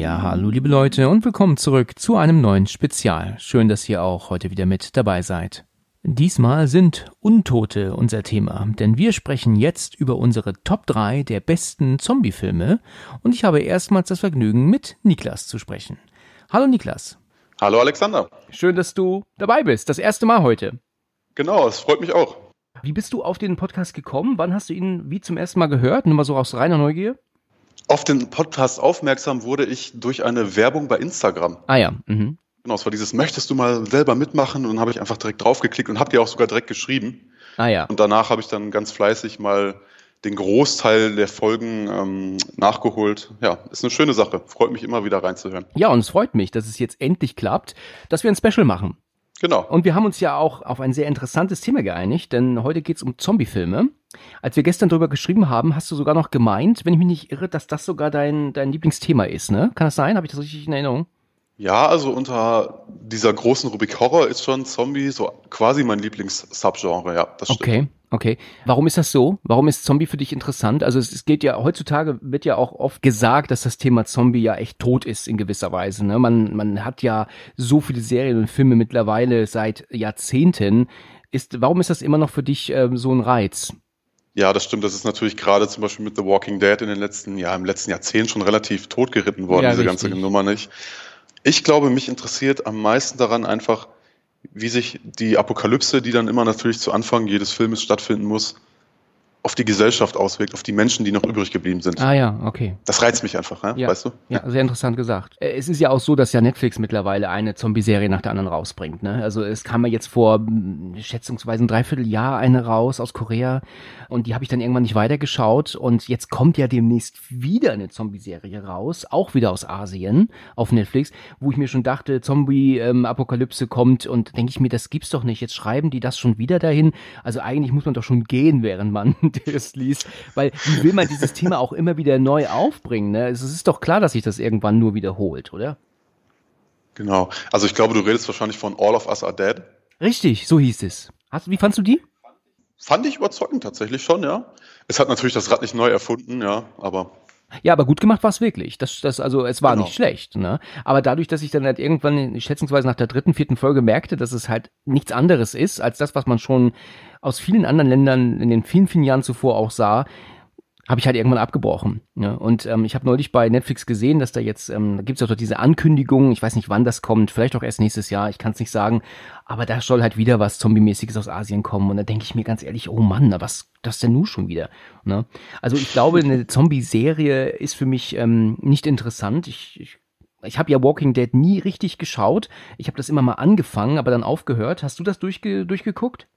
Ja, hallo liebe Leute und willkommen zurück zu einem neuen Spezial. Schön, dass ihr auch heute wieder mit dabei seid. Diesmal sind Untote unser Thema, denn wir sprechen jetzt über unsere Top 3 der besten Zombie-Filme und ich habe erstmals das Vergnügen, mit Niklas zu sprechen. Hallo Niklas. Hallo Alexander. Schön, dass du dabei bist. Das erste Mal heute. Genau, es freut mich auch. Wie bist du auf den Podcast gekommen? Wann hast du ihn wie zum ersten Mal gehört? Nur mal so aus reiner Neugier? Auf den Podcast aufmerksam wurde ich durch eine Werbung bei Instagram. Ah ja. Mhm. Genau, es war dieses, möchtest du mal selber mitmachen? Und dann habe ich einfach direkt draufgeklickt und habe dir auch sogar direkt geschrieben. Ah ja. Und danach habe ich dann ganz fleißig mal den Großteil der Folgen ähm, nachgeholt. Ja, ist eine schöne Sache. Freut mich immer wieder reinzuhören. Ja, und es freut mich, dass es jetzt endlich klappt, dass wir ein Special machen. Genau. Und wir haben uns ja auch auf ein sehr interessantes Thema geeinigt, denn heute geht's um Zombiefilme. Als wir gestern drüber geschrieben haben, hast du sogar noch gemeint, wenn ich mich nicht irre, dass das sogar dein, dein Lieblingsthema ist, ne? Kann das sein? Habe ich das richtig in Erinnerung? Ja, also unter dieser großen Rubrik Horror ist schon Zombie so quasi mein Lieblings-Subgenre, ja, das stimmt. Okay, okay. Warum ist das so? Warum ist Zombie für dich interessant? Also es, es geht ja, heutzutage wird ja auch oft gesagt, dass das Thema Zombie ja echt tot ist in gewisser Weise. Ne? Man, man hat ja so viele Serien und Filme mittlerweile seit Jahrzehnten. Ist, warum ist das immer noch für dich ähm, so ein Reiz? Ja, das stimmt. Das ist natürlich gerade zum Beispiel mit The Walking Dead in den letzten, ja, im letzten Jahrzehnt schon relativ totgeritten worden, Ja, diese richtig. ganze Nummer nicht. Ich glaube, mich interessiert am meisten daran einfach, wie sich die Apokalypse, die dann immer natürlich zu Anfang jedes Filmes stattfinden muss, auf die Gesellschaft auswirkt, auf die Menschen, die noch übrig geblieben sind. Ah ja, okay. Das reizt mich einfach, ne? Ja, weißt du? Ja, sehr interessant gesagt. Äh, Es ist ja auch so, dass ja Netflix mittlerweile eine Zombie-Serie nach der anderen rausbringt. Ne? Also es kam ja jetzt vor mh, schätzungsweise ein Dreivierteljahr eine raus aus Korea und die habe ich dann irgendwann nicht weitergeschaut und jetzt kommt ja demnächst wieder eine Zombie-Serie raus, auch wieder aus Asien auf Netflix, wo ich mir schon dachte, Zombie-Apokalypse kommt und denke ich mir, das gibt's doch nicht. Jetzt schreiben die das schon wieder dahin. Also eigentlich muss man doch schon gehen, während man das liest, weil wie will man dieses Thema auch immer wieder neu aufbringen? Ne? Es ist doch klar, dass sich das irgendwann nur wiederholt, oder? Genau. Also ich glaube, du redest wahrscheinlich von All of Us Are Dead. Richtig, so hieß es. Hast, wie fandst du die? Fand ich überzeugend tatsächlich schon, ja. Es hat natürlich das Rad nicht neu erfunden, ja, aber Ja, aber gut gemacht war es wirklich. Das, das, also es war Genau. nicht schlecht, ne? Aber dadurch, dass ich dann halt irgendwann, schätzungsweise nach der dritten, vierten Folge merkte, dass es halt nichts anderes ist, als das, was man schon aus vielen anderen Ländern in den vielen, vielen Jahren zuvor auch sah, habe ich halt irgendwann abgebrochen. Ne? Und ähm, ich habe neulich bei Netflix gesehen, dass da jetzt, ähm, da gibt es auch diese Ankündigung, ich weiß nicht, wann das kommt, vielleicht auch erst nächstes Jahr, ich kann es nicht sagen, aber da soll halt wieder was Zombie-mäßiges aus Asien kommen. Und da denke ich mir ganz ehrlich, oh Mann, na, was das denn nun schon wieder? Ne? Also ich glaube, eine Zombie-Serie ist für mich ähm, nicht interessant. Ich, ich ich habe ja Walking Dead nie richtig geschaut. Ich habe das immer mal angefangen, aber dann aufgehört. Hast du das durchge durchgeguckt?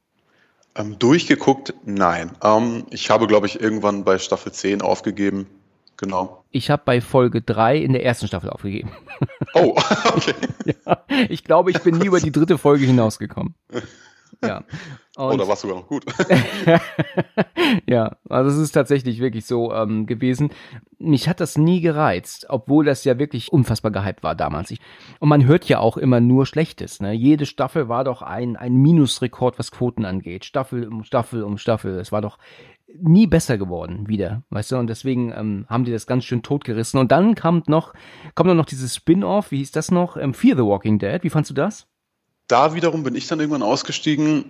Ähm, durchgeguckt, nein. Ähm, ich habe, glaube ich, irgendwann bei Staffel 10 aufgegeben. Genau. Ich habe bei Folge 3 in der ersten Staffel aufgegeben. Oh, okay. ja, ich glaube, ich bin nie über die dritte Folge hinausgekommen. Ja. Oh, Und, da war es sogar noch gut. ja, also es ist tatsächlich wirklich so ähm, gewesen. Mich hat das nie gereizt, obwohl das ja wirklich unfassbar gehypt war damals. Ich, und man hört ja auch immer nur Schlechtes. Ne? Jede Staffel war doch ein, ein Minusrekord, was Quoten angeht. Staffel um Staffel um Staffel. Es war doch nie besser geworden wieder, weißt du? Und deswegen ähm, haben die das ganz schön totgerissen. Und dann kam noch, kommt dann noch dieses Spin-off, wie hieß das noch? Ähm, Fear the Walking Dead. Wie fandst du das? Da wiederum bin ich dann irgendwann ausgestiegen.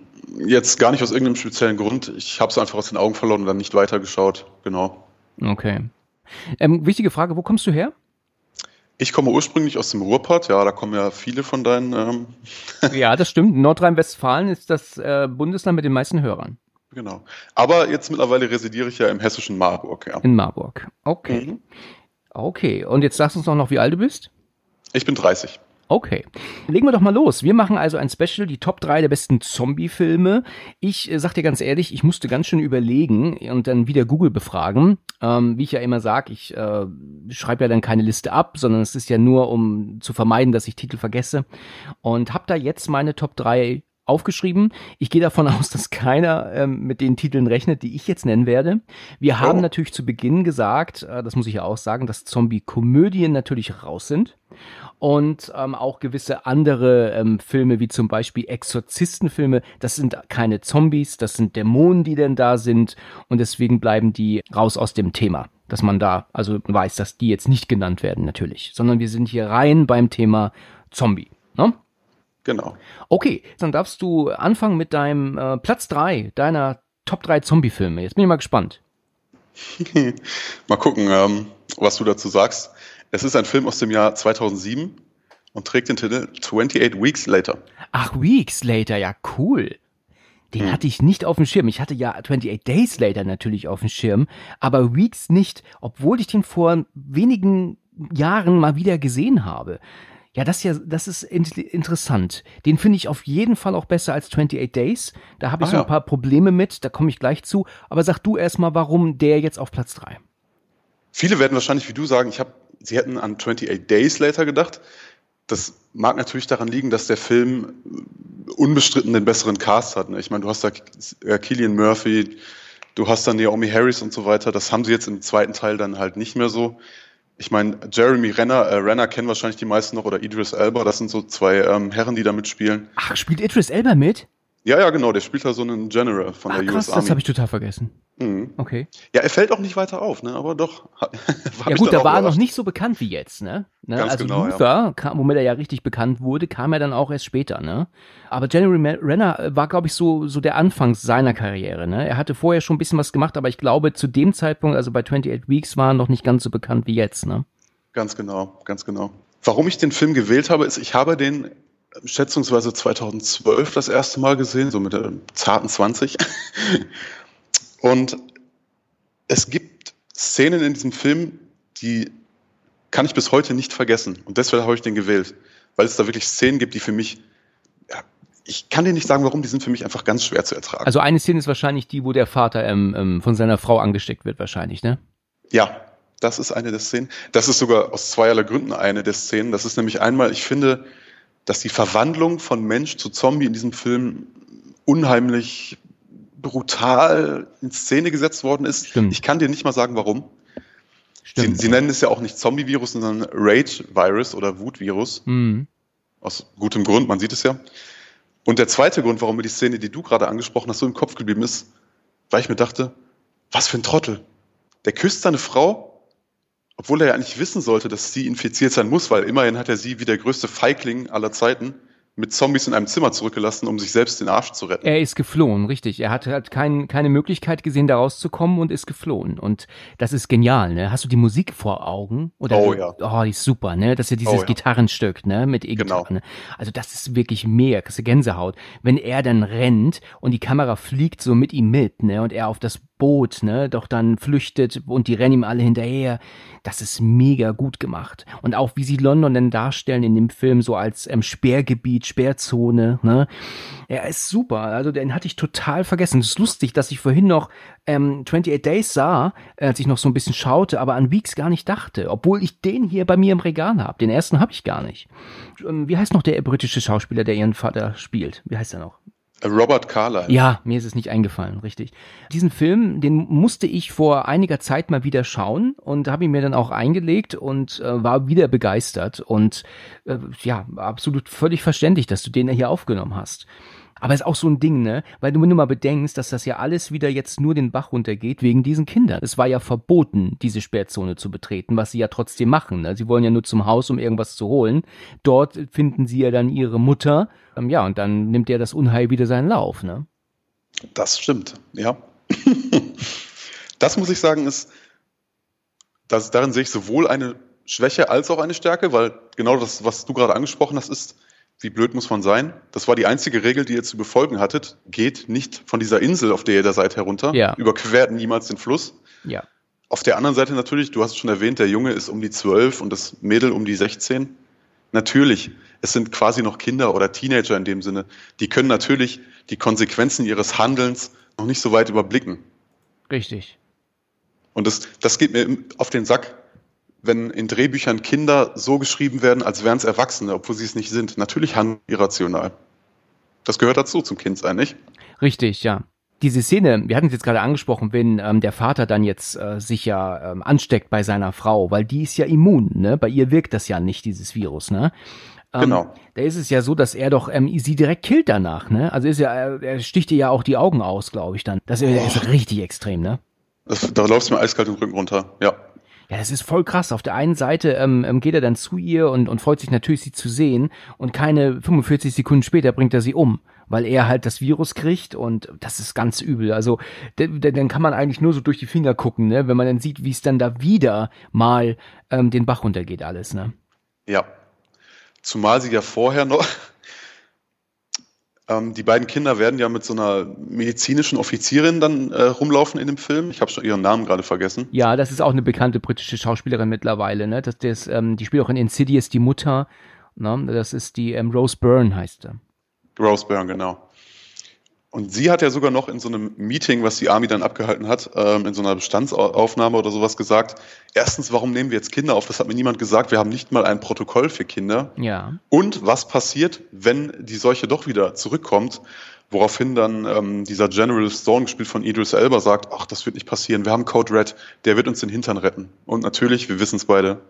Jetzt gar nicht aus irgendeinem speziellen Grund. Ich habe es einfach aus den Augen verloren und dann nicht weitergeschaut. Genau. Okay. Ähm, wichtige Frage, wo kommst du her? Ich komme ursprünglich aus dem Ruhrpott. Ja, da kommen ja viele von deinen. Ähm, Ja, das stimmt. Nordrhein-Westfalen ist das äh, Bundesland mit den meisten Hörern. genau. Aber jetzt mittlerweile residiere ich ja im hessischen Marburg. Ja. In Marburg. Okay. Mhm. Okay. Und jetzt sagst du uns noch, wie alt du bist? Ich bin 30. Okay. Legen wir doch mal los. Wir machen also ein Special, die Top 3 der besten Zombie-Filme. Ich äh, sag dir ganz ehrlich, ich musste ganz schön überlegen und dann wieder Google befragen. Ähm, wie ich ja immer sage, ich äh, schreibe ja dann keine Liste ab, sondern es ist ja nur, um zu vermeiden, dass ich Titel vergesse. Und habe da jetzt meine Top 3 aufgeschrieben. Ich gehe davon aus, dass keiner ähm, mit den Titeln rechnet, die ich jetzt nennen werde. Wir haben oh. natürlich zu Beginn gesagt, äh, das muss ich ja auch sagen, dass Zombie-Komödien natürlich raus sind und ähm, auch gewisse andere ähm, Filme, wie zum Beispiel Exorzistenfilme, das sind keine Zombies, das sind Dämonen, die denn da sind und deswegen bleiben die raus aus dem Thema. Dass man da also weiß, dass die jetzt nicht genannt werden, natürlich, sondern wir sind hier rein beim Thema Zombie. Ne? Genau. Okay, dann darfst du anfangen mit deinem äh, Platz drei deiner Top 3 Zombie-Filme. Jetzt bin ich mal gespannt. mal gucken, ähm, was du dazu sagst. Es ist ein Film aus dem Jahr 2007 und trägt den Titel 28 Weeks Later. Ach, Weeks Later, ja, cool. Den hm. hatte ich nicht auf dem Schirm. Ich hatte ja 28 Days Later natürlich auf dem Schirm, aber Weeks nicht, obwohl ich den vor wenigen Jahren mal wieder gesehen habe. Ja, das ist ja, das ist interessant. Den finde ich auf jeden Fall auch besser als 28 Days. Da habe ich ah, so ein paar Probleme mit, da komme ich gleich zu. Aber sag du erstmal, warum der jetzt auf Platz 3? Viele werden wahrscheinlich wie du sagen, ich habe, sie hätten an 28 Days Later gedacht. Das mag natürlich daran liegen, dass der Film unbestritten den besseren Cast hat. Ne? Ich meine, du hast da Killian Murphy, du hast da Naomi Harris und so weiter. Das haben sie jetzt im zweiten Teil dann halt nicht mehr so ich meine, Jeremy Renner, äh, Renner kennen wahrscheinlich die meisten noch oder Idris Elba, das sind so zwei ähm, Herren, die da mitspielen. Ach, spielt Idris Elba mit? Ja, ja, genau, der spielt da so einen General von Ach, der krass, US Army. Das habe ich total vergessen. Mhm. Okay. Ja, er fällt auch nicht weiter auf, ne? Aber doch. ja gut, da war er noch nicht so bekannt wie jetzt, ne? ne? Ganz also genau, Luther, ja. kam, womit er ja richtig bekannt wurde, kam er dann auch erst später, ne? Aber Jeremy Renner äh, war, glaube ich, so so der Anfang seiner Karriere, ne? Er hatte vorher schon ein bisschen was gemacht, aber ich glaube, zu dem Zeitpunkt, also bei 28 Weeks, war er noch nicht ganz so bekannt wie jetzt, ne? Ganz genau, ganz genau. Warum ich den Film gewählt habe, ist, ich habe den schätzungsweise 2012 das erste Mal gesehen, so mit der zarten 20. Und es gibt Szenen in diesem Film, die kann ich bis heute nicht vergessen. Und deswegen habe ich den gewählt, weil es da wirklich Szenen gibt, die für mich, ja, ich kann dir nicht sagen, warum, die sind für mich einfach ganz schwer zu ertragen. Also eine Szene ist wahrscheinlich die, wo der Vater ähm, ähm, von seiner Frau angesteckt wird, wahrscheinlich, ne? Ja, das ist eine der Szenen. Das ist sogar aus zweierlei Gründen eine der Szenen. Das ist nämlich einmal, ich finde, dass die Verwandlung von Mensch zu Zombie in diesem Film unheimlich brutal in Szene gesetzt worden ist. Stimmt. Ich kann dir nicht mal sagen, warum. Stimmt. Sie, Sie nennen es ja auch nicht Zombie-Virus, sondern Rage-Virus oder Wut-Virus. Mhm. Aus gutem Grund, man sieht es ja. Und der zweite Grund, warum mir die Szene, die du gerade angesprochen hast, so im Kopf geblieben ist, weil ich mir dachte, was für ein Trottel. Der küsst seine Frau obwohl er ja eigentlich wissen sollte, dass sie infiziert sein muss, weil immerhin hat er sie wie der größte Feigling aller Zeiten mit Zombies in einem Zimmer zurückgelassen, um sich selbst den Arsch zu retten. Er ist geflohen, richtig. Er hat halt kein, keine Möglichkeit gesehen, da rauszukommen und ist geflohen. Und das ist genial, ne? Hast du die Musik vor Augen? Oder oh ja. Oh, die ist super, ne? Das ist ja dieses Oh ja. Gitarrenstück, ne? Mit E-Gitarre. Genau. Ne? Also das ist wirklich mehr, kriegst du Gänsehaut. Wenn er dann rennt und die Kamera fliegt so mit ihm mit, ne? Und er auf das Boot, ne, doch dann flüchtet und die rennen ihm alle hinterher. Das ist mega gut gemacht. Und auch wie sie London denn darstellen in dem Film so als ähm, Sperrgebiet, Sperrzone, ne. Er ist super. Also den hatte ich total vergessen. Es ist lustig, dass ich vorhin noch ähm, 28 Days sah, als ich noch so ein bisschen schaute, aber an Weeks gar nicht dachte. Obwohl ich den hier bei mir im Regal habe. Den ersten habe ich gar nicht. Ähm, wie heißt noch der britische Schauspieler, der ihren Vater spielt? Wie heißt er noch? Robert Carlyle. Ja, mir ist es nicht eingefallen, richtig. Diesen Film, den musste ich vor einiger Zeit mal wieder schauen und habe ihn mir dann auch eingelegt und äh, war wieder begeistert und äh, ja, absolut völlig verständlich, dass du den hier aufgenommen hast. Aber ist auch so ein Ding, ne? Weil du, wenn du mal bedenkst, dass das ja alles wieder jetzt nur den Bach runtergeht wegen diesen Kindern. Es war ja verboten, diese Sperrzone zu betreten, was sie ja trotzdem machen. Ne? Sie wollen ja nur zum Haus, um irgendwas zu holen. Dort finden sie ja dann ihre Mutter. Ähm, ja, und dann nimmt ja das Unheil wieder seinen Lauf, ne? Das stimmt, ja. das muss ich sagen, ist, dass darin sehe ich sowohl eine Schwäche als auch eine Stärke, weil genau das, was du gerade angesprochen hast, ist, wie blöd muss man sein? Das war die einzige Regel, die ihr zu befolgen hattet. Geht nicht von dieser Insel, auf der ihr da seid, herunter. Ja. Überquert niemals den Fluss. Ja. Auf der anderen Seite natürlich, du hast schon erwähnt, der Junge ist um die 12 und das Mädel um die 16. Natürlich, es sind quasi noch Kinder oder Teenager in dem Sinne. Die können natürlich die Konsequenzen ihres Handelns noch nicht so weit überblicken. Richtig. Und das, das geht mir auf den Sack, wenn in Drehbüchern Kinder so geschrieben werden, als wären es Erwachsene, obwohl sie es nicht sind. Natürlich handeln irrational. Das gehört dazu zum Kindsein, nicht? Richtig, ja. Diese Szene, wir hatten es jetzt gerade angesprochen, wenn ähm, der Vater dann jetzt äh, sich ja ähm, ansteckt bei seiner Frau, weil die ist ja immun, ne? Bei ihr wirkt das ja nicht, dieses Virus, ne? Ähm, Genau. Da ist es ja so, dass er doch ähm, sie direkt killt danach, ne? Also ist ja, er sticht ihr ja auch die Augen aus, glaube ich dann. Das ist, Oh. ist richtig extrem, ne? Das, da läuft es mir eiskalt den Rücken runter. Ja. Ja, das ist voll krass. Auf der einen Seite ähm, ähm, geht er dann zu ihr und, und freut sich natürlich, sie zu sehen. Und keine 45 Sekunden später bringt er sie um, weil er halt das Virus kriegt und das ist ganz übel. Also dann kann man eigentlich nur so durch die Finger gucken, ne? wenn man dann sieht, wie es dann da wieder mal ähm, den Bach runtergeht alles. Ne? Ja. Zumal sie ja vorher noch. Ähm, die beiden Kinder werden ja mit so einer medizinischen Offizierin dann äh, rumlaufen in dem Film. Ich habe schon ihren Namen gerade vergessen. Ja, das ist auch eine bekannte britische Schauspielerin mittlerweile. Ne? Das, das, ähm, die spielt auch in Insidious die Mutter. Ne? Das ist die ähm, Rose Byrne heißt sie. Rose Byrne, genau. Und sie hat ja sogar noch in so einem Meeting, was die Army dann abgehalten hat, ähm, in so einer Bestandsaufnahme oder sowas gesagt, erstens, warum nehmen wir jetzt Kinder auf? Das hat mir niemand gesagt. Wir haben nicht mal ein Protokoll für Kinder. Ja. Und was passiert, wenn die Seuche doch wieder zurückkommt? Woraufhin dann ähm, dieser General Stone, gespielt von Idris Elba, sagt, ach, das wird nicht passieren. Wir haben Code Red, der wird uns den Hintern retten. Und natürlich, wir wissen es beide,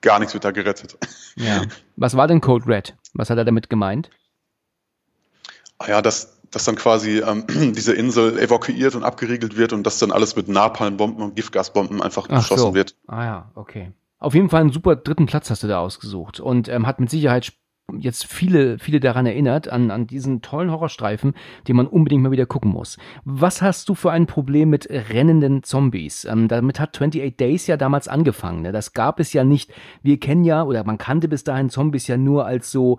gar nichts wird da gerettet. Ja. Was war denn Code Red? Was hat er damit gemeint? Ah ja, dass, dass dann quasi ähm, diese Insel evakuiert und abgeriegelt wird und dass dann alles mit Napalmbomben und Giftgasbomben einfach Ach beschossen so. wird. Ah ja, okay. Auf jeden Fall einen super dritten Platz hast du da ausgesucht und ähm, hat mit Sicherheit jetzt viele, viele daran erinnert, an, an diesen tollen Horrorstreifen, den man unbedingt mal wieder gucken muss. Was hast du für ein Problem mit rennenden Zombies? Ähm, damit hat 28 Days ja damals angefangen. Ne? Das gab es ja nicht. Wir kennen ja, oder man kannte bis dahin Zombies ja nur als so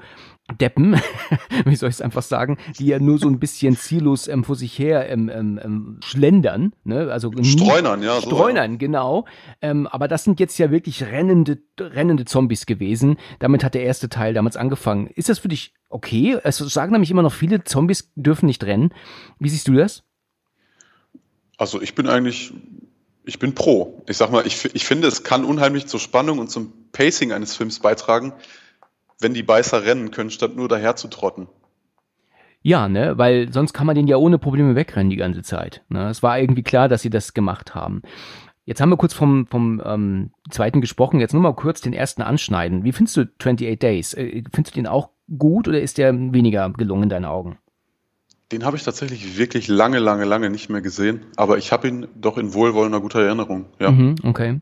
Deppen, wie soll ich es einfach sagen, die ja nur so ein bisschen ziellos ähm, vor sich her ähm, ähm, ähm, schlendern, ne? Also Streunern, ja. so, Streunern, genau. Ähm, aber das sind jetzt ja wirklich rennende, rennende Zombies gewesen. Damit hat der erste Teil damals angefangen. Ist das für dich okay? Es sagen nämlich immer noch viele, Zombies dürfen nicht rennen. Wie siehst du das? Also ich bin eigentlich, ich bin pro. Ich sag mal, ich, ich finde, es kann unheimlich zur Spannung und zum Pacing eines Films beitragen, wenn die Beißer rennen können, statt nur daher zu trotten. Ja, ne, weil sonst kann man den ja ohne Probleme wegrennen die ganze Zeit. Ne? Es war irgendwie klar, dass sie das gemacht haben. Jetzt haben wir kurz vom, vom ähm, zweiten gesprochen, jetzt nur mal kurz den ersten anschneiden. Wie findest du 28 Days? Äh, findest du den auch gut oder ist der weniger gelungen in deinen Augen? Den habe ich tatsächlich wirklich lange, lange, lange nicht mehr gesehen, aber ich habe ihn doch in wohlwollender guter Erinnerung. Ja. Mhm, okay.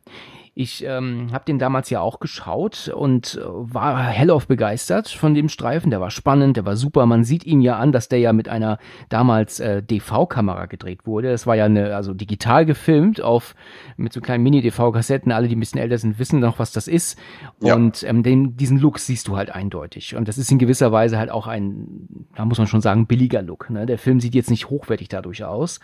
Ich ähm, habe den damals ja auch geschaut und äh, war hellauf begeistert von dem Streifen. Der war spannend, der war super. Man sieht ihm ja an, dass der ja mit einer damals äh, DV-Kamera gedreht wurde. Das war ja eine, also digital gefilmt auf mit so kleinen Mini-DV-Kassetten. Alle, die ein bisschen älter sind, wissen noch, was das ist. Ja. Und ähm, den, diesen Look siehst du halt eindeutig. Und das ist in gewisser Weise halt auch ein, da muss man schon sagen, billiger Look. Ne? Der Film sieht jetzt nicht hochwertig dadurch aus.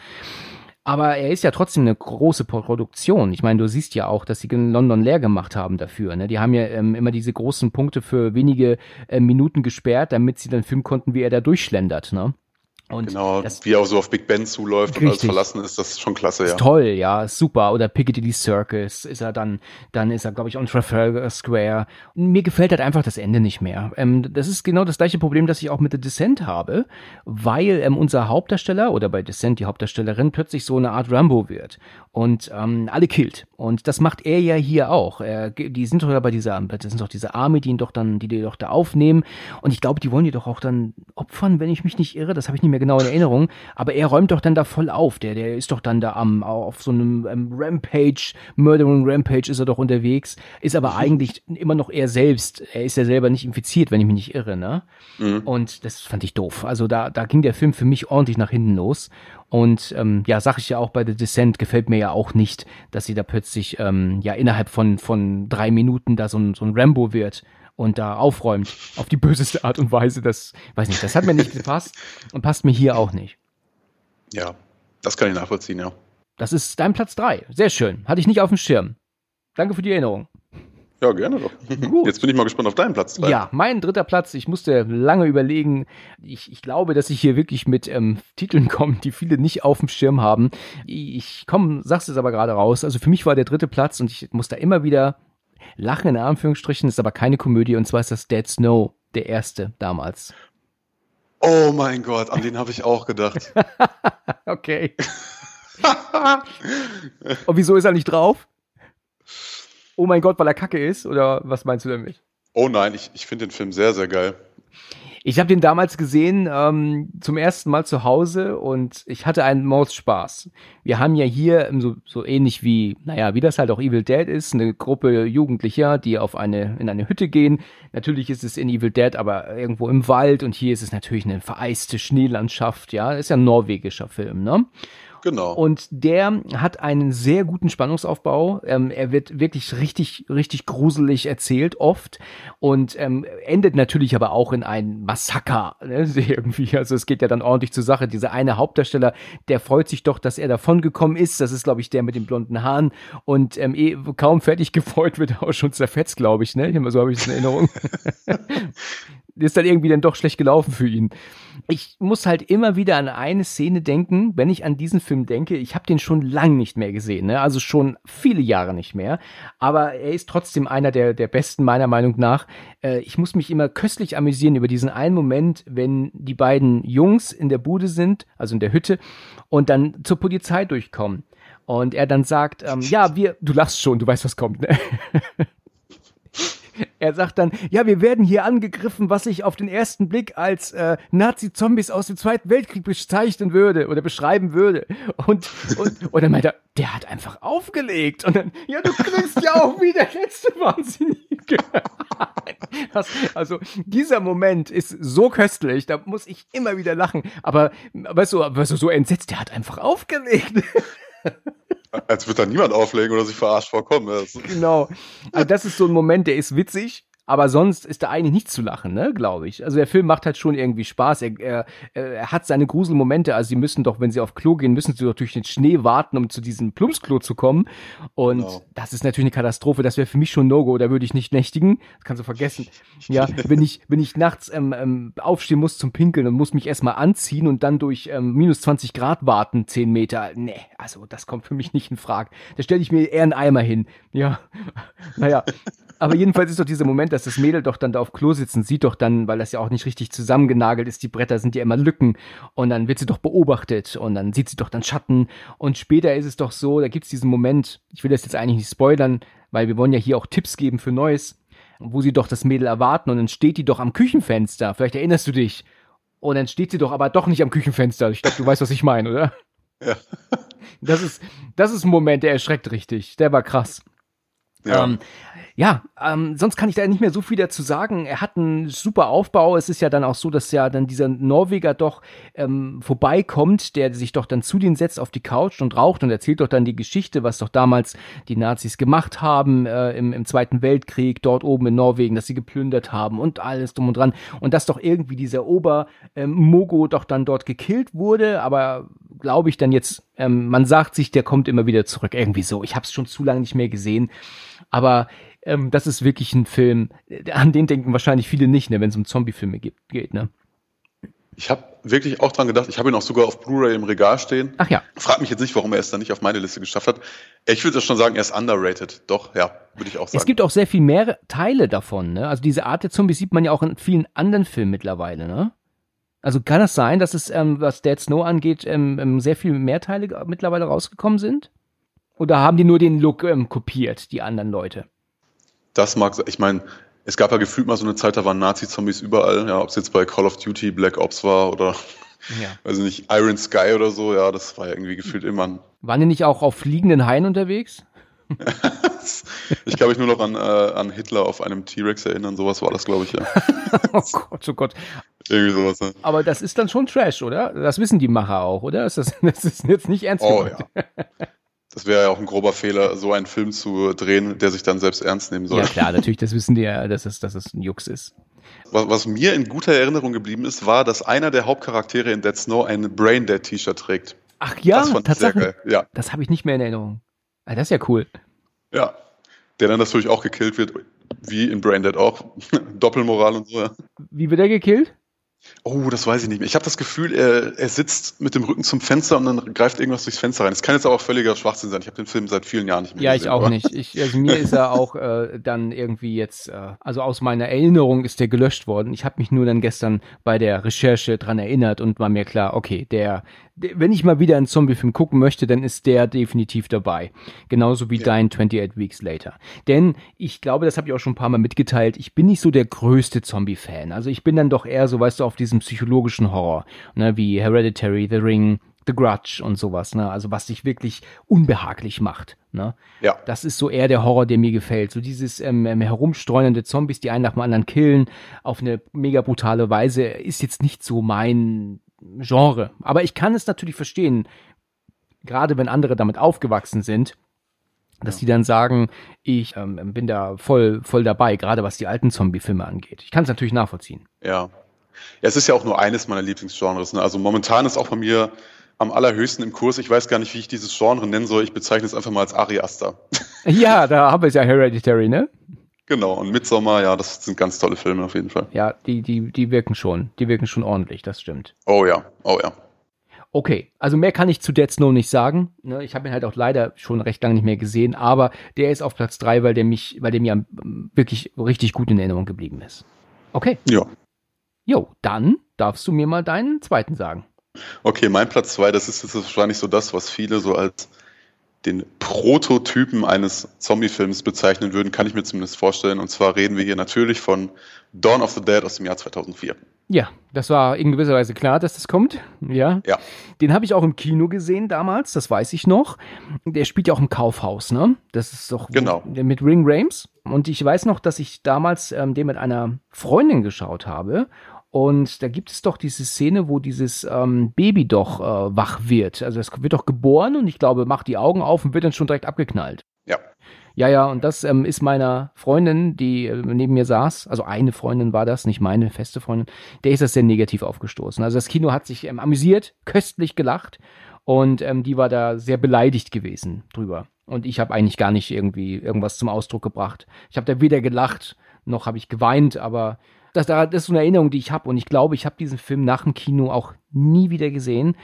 Aber er ist ja trotzdem eine große Produktion. Ich meine, du siehst ja auch, dass sie in London leer gemacht haben dafür. Ne? Die haben ja ähm, immer diese großen Punkte für wenige äh, Minuten gesperrt, damit sie dann filmen konnten, wie er da durchschlendert. Ne? Und Genau, das wie er so auf Big Ben zuläuft und alles Richtig. verlassen ist, das ist schon klasse, ist ja. toll, ja, ist super. Oder Piccadilly Circus ist er dann, dann ist er, glaube ich, on Trafalgar Square. Und mir gefällt halt einfach das Ende nicht mehr. Ähm, das ist genau das gleiche Problem, das ich auch mit The Descent habe, weil ähm, unser Hauptdarsteller oder bei Descent die Hauptdarstellerin plötzlich so eine Art Rambo wird und ähm, alle killt. Und das macht er ja hier auch. Er, die sind doch ja bei dieser, das sind doch diese Army, die ihn doch dann, die die doch da aufnehmen. Und ich glaube, die wollen die doch auch dann opfern, wenn ich mich nicht irre. Das habe ich nicht mehr genau in Erinnerung. Aber er räumt doch dann da voll auf. Der, der ist doch dann da am, auf so einem ähm, Rampage, Murdering Rampage ist er doch unterwegs. Ist aber eigentlich immer noch er selbst. Er ist ja selber nicht infiziert, wenn ich mich nicht irre, ne? Mhm. Und das fand ich doof. Also da, da ging der Film für mich ordentlich nach hinten los. Und ähm, ja, sag ich ja auch bei The Descent, gefällt mir ja auch nicht, dass sie da plötzlich ähm, ja innerhalb von, von drei Minuten da so ein, so ein Rambo wird und da aufräumt auf die böseste Art und Weise. Das, weiß nicht, das hat mir nicht gepasst und passt mir hier auch nicht. Ja, das kann ich nachvollziehen, ja. Das ist dein Platz drei. Sehr schön. Hatte ich nicht auf dem Schirm. Danke für die Erinnerung. Ja, gerne doch. Gut. Jetzt bin ich mal gespannt auf deinen Platz. Drei. Ja, mein dritter Platz. Ich musste lange überlegen. Ich, ich glaube, dass ich hier wirklich mit ähm, Titeln komme, die viele nicht auf dem Schirm haben. Ich komme, sag's jetzt aber gerade raus. Also für mich war der dritte Platz und ich muss da immer wieder lachen, in Anführungsstrichen. Ist aber keine Komödie und zwar ist das Dead Snow, der erste damals. Oh mein Gott, an den habe ich auch gedacht. okay. und wieso ist er nicht drauf? oh mein Gott, weil er kacke ist? Oder was meinst du damit? Oh nein, ich, ich finde den Film sehr, sehr geil. Ich habe den damals gesehen, ähm, zum ersten Mal zu Hause und ich hatte einen Maus Spaß. Wir haben ja hier so, so ähnlich wie, naja, wie das halt auch Evil Dead ist, eine Gruppe Jugendlicher, die auf eine, in eine Hütte gehen. Natürlich ist es in Evil Dead, aber irgendwo im Wald und hier ist es natürlich eine vereiste Schneelandschaft, ja. Ist ja ein norwegischer Film, ne? Genau. Und der hat einen sehr guten Spannungsaufbau. Ähm, er wird wirklich richtig, richtig gruselig erzählt, oft. Und ähm, endet natürlich aber auch in ein Massaker. Ne? Irgendwie. Also es geht ja dann ordentlich zur Sache. Dieser eine Hauptdarsteller, der freut sich doch, dass er davon gekommen ist. Das ist, glaube ich, der mit den blonden Haaren. Und ähm, eh, kaum fertig gefreut wird er auch schon zerfetzt, glaube ich. Ne? So habe ich es in Erinnerung. ist dann irgendwie dann doch schlecht gelaufen für ihn. Ich muss halt immer wieder an eine Szene denken, wenn ich an diesen Film denke. Ich habe den schon lang nicht mehr gesehen, ne? also schon viele Jahre nicht mehr. Aber er ist trotzdem einer der, der besten meiner Meinung nach. Äh, ich muss mich immer köstlich amüsieren über diesen einen Moment, wenn die beiden Jungs in der Bude sind, also in der Hütte, und dann zur Polizei durchkommen. Und er dann sagt, ähm, ja, wir, du lachst schon, du weißt, was kommt, ne? Er sagt dann, ja, wir werden hier angegriffen, was ich auf den ersten Blick als äh, Nazi-Zombies aus dem Zweiten Weltkrieg bezeichnen würde oder beschreiben würde. Und, und, und dann meint er, der hat einfach aufgelegt. Und dann, ja, du klingst ja auch wie der letzte Wahnsinnige. das, also, dieser Moment ist so köstlich, da muss ich immer wieder lachen. Aber, weißt du, weißt du so entsetzt, der hat einfach aufgelegt. Als wird da niemand auflegen oder sich verarscht vorkommen. Genau. Also das ist so ein Moment, der ist witzig, aber sonst ist da eigentlich nichts zu lachen, ne, glaube ich. Also der Film macht halt schon irgendwie Spaß. Er, er, er hat seine Gruselmomente. Also sie müssen doch, wenn sie auf Klo gehen, müssen sie doch durch den Schnee warten, um zu diesem Plumpsklo zu kommen. Und genau. das ist natürlich eine Katastrophe. Das wäre für mich schon No-Go. Da würde ich nicht nächtigen. Das kannst du vergessen. Ja, wenn ich, wenn ich nachts ähm, ähm, aufstehen muss zum Pinkeln und muss mich erstmal anziehen und dann durch ähm, minus 20 Grad warten, 10 Meter. Nee, also das kommt für mich nicht in Frage. Da stelle ich mir eher einen Eimer hin. Ja, naja. Aber jedenfalls ist doch dieser Moment, dass das Mädel doch dann da auf Klo sitzen, sieht doch dann, weil das ja auch nicht richtig zusammengenagelt ist, die Bretter sind ja immer Lücken und dann wird sie doch beobachtet und dann sieht sie doch dann Schatten und später ist es doch so, da gibt's diesen Moment, ich will das jetzt eigentlich nicht spoilern, weil wir wollen ja hier auch Tipps geben für Neues, wo sie doch das Mädel erwarten und dann steht die doch am Küchenfenster, vielleicht erinnerst du dich. Und dann steht sie doch aber doch nicht am Küchenfenster. Ich glaube, du weißt, was ich meine, oder? Ja. Das ist, das ist ein Moment, der erschreckt richtig. Der war krass. Ja. Ähm, ja, ähm, sonst kann ich da nicht mehr so viel dazu sagen. Er hat einen super Aufbau. Es ist ja dann auch so, dass ja dann dieser Norweger doch ähm, vorbeikommt, der sich doch dann zu denen setzt auf die Couch und raucht und erzählt doch dann die Geschichte, was doch damals die Nazis gemacht haben äh, im, im Zweiten Weltkrieg, dort oben in Norwegen, dass sie geplündert haben und alles drum und dran. Und dass doch irgendwie dieser Ober-Mogo ähm, doch dann dort gekillt wurde, aber glaube ich dann jetzt, ähm, man sagt sich, der kommt immer wieder zurück. Irgendwie so. Ich habe es schon zu lange nicht mehr gesehen. Aber ähm, das ist wirklich ein Film, an den denken wahrscheinlich viele nicht, ne, wenn es um Zombie-Filme geht, ne? Ich habe wirklich auch dran gedacht, ich habe ihn auch sogar auf Blu-ray im Regal stehen. Ach ja. Frag mich jetzt nicht, warum er es dann nicht auf meine Liste geschafft hat. Ich würde schon sagen, er ist underrated. Doch, ja, würde ich auch sagen. Es gibt auch sehr viel mehr Teile davon, ne? Also diese Art der Zombies sieht man ja auch in vielen anderen Filmen mittlerweile, ne? Also kann es sein, dass es, ähm, was Dead Snow angeht, ähm, ähm sehr viel mehr Teile mittlerweile rausgekommen sind? Oder haben die nur den Look ähm, kopiert, die anderen Leute? Das mag sein. Ich meine, es gab ja gefühlt mal so eine Zeit, da waren Nazi-Zombies überall. Ja, ob es jetzt bei Call of Duty, Black Ops war oder, ja. weiß ich nicht, Iron Sky oder so. Ja, das war ja irgendwie gefühlt immer. Waren die nicht auch auf fliegenden Haien unterwegs? ich kann mich nur noch an, äh, an Hitler auf einem T-Rex erinnern. Sowas war das, glaube ich, ja. oh Gott, oh Gott. Irgendwie sowas, ne? Aber das ist dann schon Trash, oder? Das wissen die Macher auch, oder? Ist das, das ist jetzt nicht ernst oh, gemeint. Ja. Das wäre ja auch ein grober Fehler, so einen Film zu drehen, der sich dann selbst ernst nehmen soll. Ja klar, natürlich, das wissen die ja, dass es, dass es ein Jux ist. Was, was mir in guter Erinnerung geblieben ist, war, dass einer der Hauptcharaktere in Dead Snow ein Brain Dead T-Shirt trägt. Ach ja, das fand Tatsache. Ich sehr geil. Ja. Das habe ich nicht mehr in Erinnerung. Ah, das ist ja cool. Ja, der dann natürlich auch gekillt wird. wie in Braindead auch. Doppelmoral und so. Wie wird er gekillt? Oh, das weiß ich nicht mehr. Ich habe das Gefühl, er, er sitzt mit dem Rücken zum Fenster und dann greift irgendwas durchs Fenster rein. Das kann jetzt aber auch völliger Schwachsinn sein. Ich habe den Film seit vielen Jahren nicht mehr Ja, gesehen. ich auch aber- nicht. Ich, also mir ist er auch äh, dann irgendwie jetzt, äh, also aus meiner Erinnerung ist der gelöscht worden. Ich habe mich nur dann gestern bei der Recherche dran erinnert und war mir klar, okay, der wenn ich mal wieder einen Zombiefilm gucken möchte, dann ist der definitiv dabei. Genauso wie dein 28 Weeks Later. Denn ich glaube, das habe ich auch schon ein paar Mal mitgeteilt, ich bin nicht so der größte Zombie-Fan. Also ich bin dann doch eher so, weißt du, auf diesem psychologischen Horror, ne, wie Hereditary, The Ring, The Grudge und sowas, ne? Also was dich wirklich unbehaglich macht, ne? Ja. Das ist so eher der Horror, der mir gefällt. So dieses ähm, ähm, herumstreunende Zombies, die einen nach dem anderen killen, auf eine mega brutale Weise, ist jetzt nicht so mein Genre. Aber ich kann es natürlich verstehen, gerade wenn andere damit aufgewachsen sind, dass die dann sagen, ich ähm, bin da voll, voll dabei, gerade was die alten Zombie-Filme angeht. Ich kann es natürlich nachvollziehen. Ja. ja. Es ist ja auch nur eines meiner Lieblingsgenres. Ne? Also momentan ist auch bei mir am allerhöchsten im Kurs. Ich weiß gar nicht, wie ich dieses Genre nennen soll. Ich bezeichne es einfach mal als Ari Aster. Ja, da haben wir es ja Hereditary, ne? Genau. Und Midsommar, ja, das sind ganz tolle Filme auf jeden Fall. Ja, die, die, die wirken schon. Die wirken schon ordentlich, das stimmt. Oh ja, oh ja. Okay, also mehr kann ich zu Dead Snow nicht sagen. Ne, Ich habe ihn halt auch leider schon recht lange nicht mehr gesehen, aber der ist auf Platz drei, weil der mich, weil der mir wirklich richtig gut in Erinnerung geblieben ist. Okay, Ja. jo, dann darfst du mir mal deinen zweiten sagen. Okay, mein Platz zwei, das ist jetzt wahrscheinlich so das, was viele so als den Prototypen eines Zombie-Films bezeichnen würden, kann ich mir zumindest vorstellen. Und zwar reden wir hier natürlich von Dawn of the Dead aus dem Jahr 2004. Ja, das war in gewisser Weise klar, dass das kommt. Ja. Ja. Den habe ich auch im Kino gesehen damals, das weiß ich noch. Der spielt ja auch im Kaufhaus, ne? Das ist doch Genau. mit Ring Rames. Und ich weiß noch, dass ich damals ähm, den mit einer Freundin geschaut habe. Und da gibt es doch diese Szene, wo dieses ähm, Baby doch äh, wach wird. Also es wird doch geboren und ich glaube, macht die Augen auf und wird dann schon direkt abgeknallt. Ja. Ja, ja, und das ähm, ist meiner Freundin, die äh, neben mir saß, also eine Freundin war das, nicht meine feste Freundin, der ist das sehr negativ aufgestoßen. Also das Kino hat sich ähm, amüsiert, köstlich gelacht und ähm, die war da sehr beleidigt gewesen drüber. Und ich habe eigentlich gar nicht irgendwie irgendwas zum Ausdruck gebracht. Ich habe da weder gelacht, noch habe ich geweint, aber das, das ist so eine Erinnerung, die ich habe. Und ich glaube, ich habe diesen Film nach dem Kino auch nie wieder gesehen,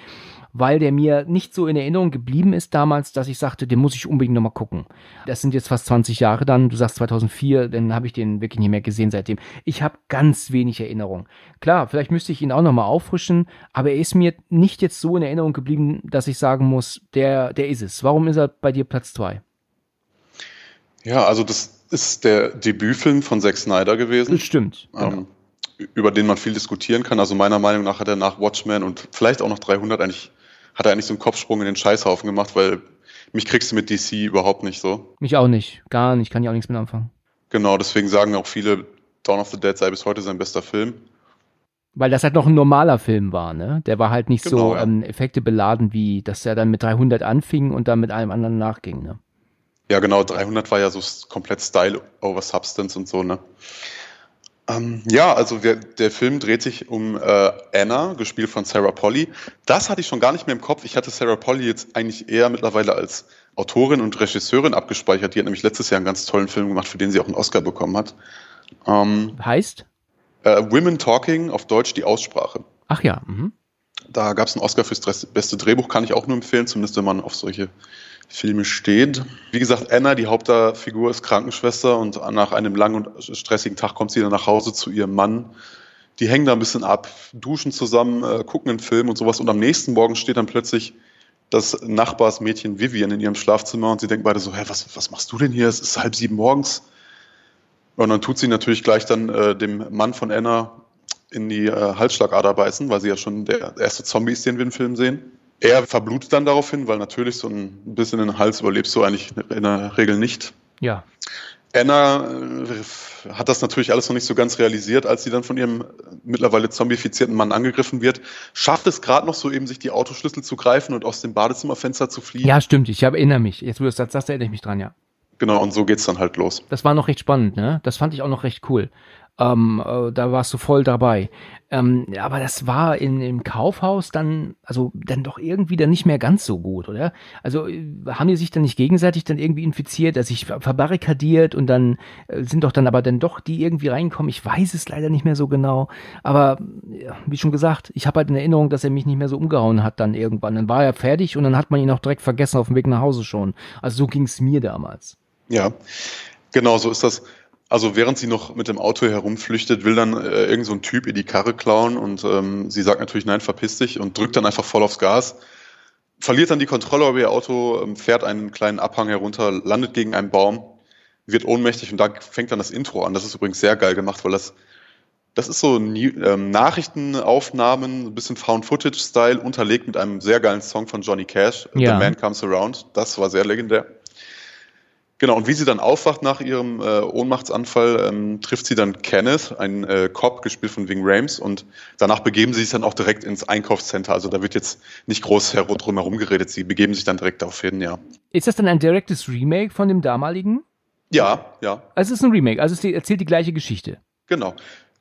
weil der mir nicht so in Erinnerung geblieben ist damals, dass ich sagte, den muss ich unbedingt nochmal gucken. Das sind jetzt fast 20 Jahre dann, du sagst 2004, dann habe ich den wirklich nicht mehr gesehen seitdem. Ich habe ganz wenig Erinnerung. Klar, vielleicht müsste ich ihn auch nochmal auffrischen, aber er ist mir nicht jetzt so in Erinnerung geblieben, dass ich sagen muss, der, der ist es. Warum ist er bei dir Platz zwei? Ja, also das ist der Debütfilm von Zack Snyder gewesen. Das stimmt. Genau. ähm, über den man viel diskutieren kann. Also meiner Meinung nach hat er nach Watchmen und vielleicht auch nach 300 eigentlich, hat er eigentlich so einen Kopfsprung in den Scheißhaufen gemacht, weil mich kriegst du mit DC überhaupt nicht so. Mich auch nicht. Gar nicht. Kann ich auch nichts mit anfangen. Genau, deswegen sagen auch viele, Dawn of the Dead sei bis heute sein bester Film. Weil das halt noch ein normaler Film war, ne? Der war halt nicht Genau, so ja. ähm, Effekte beladen, wie dass er dann mit 300 anfing und dann mit allem anderen nachging, ne? Ja, genau, 300 war ja so komplett Style over Substance und so, ne? Ähm, ja, also der, der Film dreht sich um äh, Anna, gespielt von Sarah Polly. Das hatte ich schon gar nicht mehr im Kopf. Ich hatte Sarah Polly jetzt eigentlich eher mittlerweile als Autorin und Regisseurin abgespeichert. Die hat nämlich letztes Jahr einen ganz tollen Film gemacht, für den sie auch einen Oscar bekommen hat. Ähm, Heißt? äh, Women Talking, auf Deutsch die Aussprache. Ach ja. Mhm. Da gab es einen Oscar fürs beste Drehbuch, kann ich auch nur empfehlen, zumindest wenn man auf solche Filme steht. Wie gesagt, Anna, die Hauptfigur, ist Krankenschwester und nach einem langen und stressigen Tag kommt sie dann nach Hause zu ihrem Mann. Die hängen da ein bisschen ab, duschen zusammen, äh, gucken einen Film und sowas. Und am nächsten Morgen steht dann plötzlich das Nachbarsmädchen Vivian in ihrem Schlafzimmer und sie denken beide so, hä, was, was machst du denn hier? Es ist halb sieben morgens. Und dann tut sie natürlich gleich dann äh, dem Mann von Anna in die äh, Halsschlagader beißen, weil sie ja schon der erste Zombie ist, den wir im Film sehen. Er verblutet dann daraufhin, weil natürlich so ein bisschen in den Hals überlebst du eigentlich in der Regel nicht. Ja. Anna äh, hat das natürlich alles noch nicht so ganz realisiert, als sie dann von ihrem mittlerweile zombifizierten Mann angegriffen wird. Schafft es gerade noch so eben, sich die Autoschlüssel zu greifen und aus dem Badezimmerfenster zu fliehen. Ja, stimmt. Ich erinnere mich. Jetzt, wo du das sagst, erinnere ich mich dran, ja. Genau, und so geht's dann halt los. Das war noch recht spannend, ne? Das fand ich auch noch recht cool. Ähm, äh, da warst du voll dabei. Ähm, aber das war in, im Kaufhaus dann, also dann doch irgendwie dann nicht mehr ganz so gut, oder? Also äh, haben die sich dann nicht gegenseitig dann irgendwie infiziert, dass sich verbarrikadiert und dann äh, sind doch dann aber dann doch die irgendwie reingekommen. Ich weiß es leider nicht mehr so genau. Aber ja, wie schon gesagt, ich habe halt in Erinnerung, dass er mich nicht mehr so umgehauen hat dann irgendwann. Dann war er fertig und dann hat man ihn auch direkt vergessen auf dem Weg nach Hause schon. Also so ging es mir damals. Ja, genau so ist das. Also während sie noch mit dem Auto herumflüchtet, will dann äh, irgend so ein Typ ihr die Karre klauen und ähm, sie sagt natürlich nein, verpiss dich und drückt dann einfach voll aufs Gas. Verliert dann die Kontrolle über ihr Auto, ähm, fährt einen kleinen Abhang herunter, landet gegen einen Baum, wird ohnmächtig und da fängt dann das Intro an. Das ist übrigens sehr geil gemacht, weil das das ist so ähm, Nachrichtenaufnahmen, ein bisschen Found-Footage-Style, unterlegt mit einem sehr geilen Song von Johnny Cash, Ja. The Man Comes Around. Das war sehr legendär. Genau, und wie sie dann aufwacht nach ihrem äh, Ohnmachtsanfall, ähm, trifft sie dann Kenneth, einen äh, Cop, gespielt von Ving Rames, und danach begeben sie sich dann auch direkt ins Einkaufscenter. Also da wird jetzt nicht groß drum herum geredet, sie begeben sich dann direkt darauf hin, ja. Ist das dann ein direktes Remake von dem damaligen? Ja, ja, Also es ist ein Remake, also es erzählt die gleiche Geschichte. genau.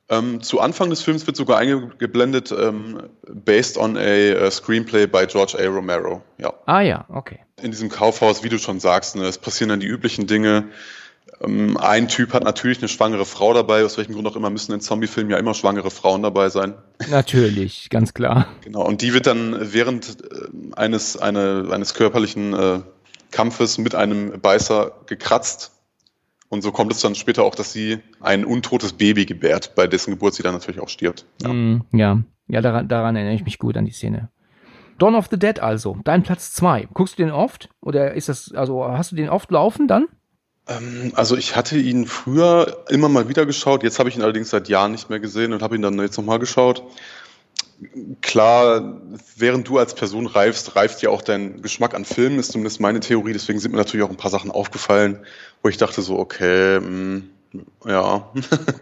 Ähm, zu Anfang des Films wird sogar eingeblendet, ähm, based on a, äh, screenplay by George A. Romero, ja. Ah ja, okay. in diesem Kaufhaus, wie du schon sagst, ne, es passieren dann die üblichen Dinge. Ähm, ein Typ hat natürlich eine schwangere Frau dabei, aus welchem Grund auch immer müssen in Zombie-Filmen ja immer schwangere Frauen dabei sein. Natürlich, ganz klar. Genau, und die wird dann während äh, eines, eine, eines körperlichen äh, Kampfes mit einem Beißer gekratzt. Und so kommt es dann später auch, dass sie ein untotes Baby gebärt, bei dessen Geburt sie dann natürlich auch stirbt. Ja. Mm, ja, ja daran, daran erinnere ich mich gut an die Szene. Dawn of the Dead also, dein Platz zwei. Guckst du den oft? Oder ist das, also hast du den oft laufen dann? Ähm, Also ich hatte ihn früher immer mal wieder geschaut, jetzt habe ich ihn allerdings seit Jahren nicht mehr gesehen und habe ihn dann jetzt nochmal geschaut. Klar, während du als Person reifst, reift ja auch dein Geschmack an Filmen, ist zumindest meine Theorie. Deswegen sind mir natürlich auch ein paar Sachen aufgefallen, wo ich dachte so, okay, mh, ja.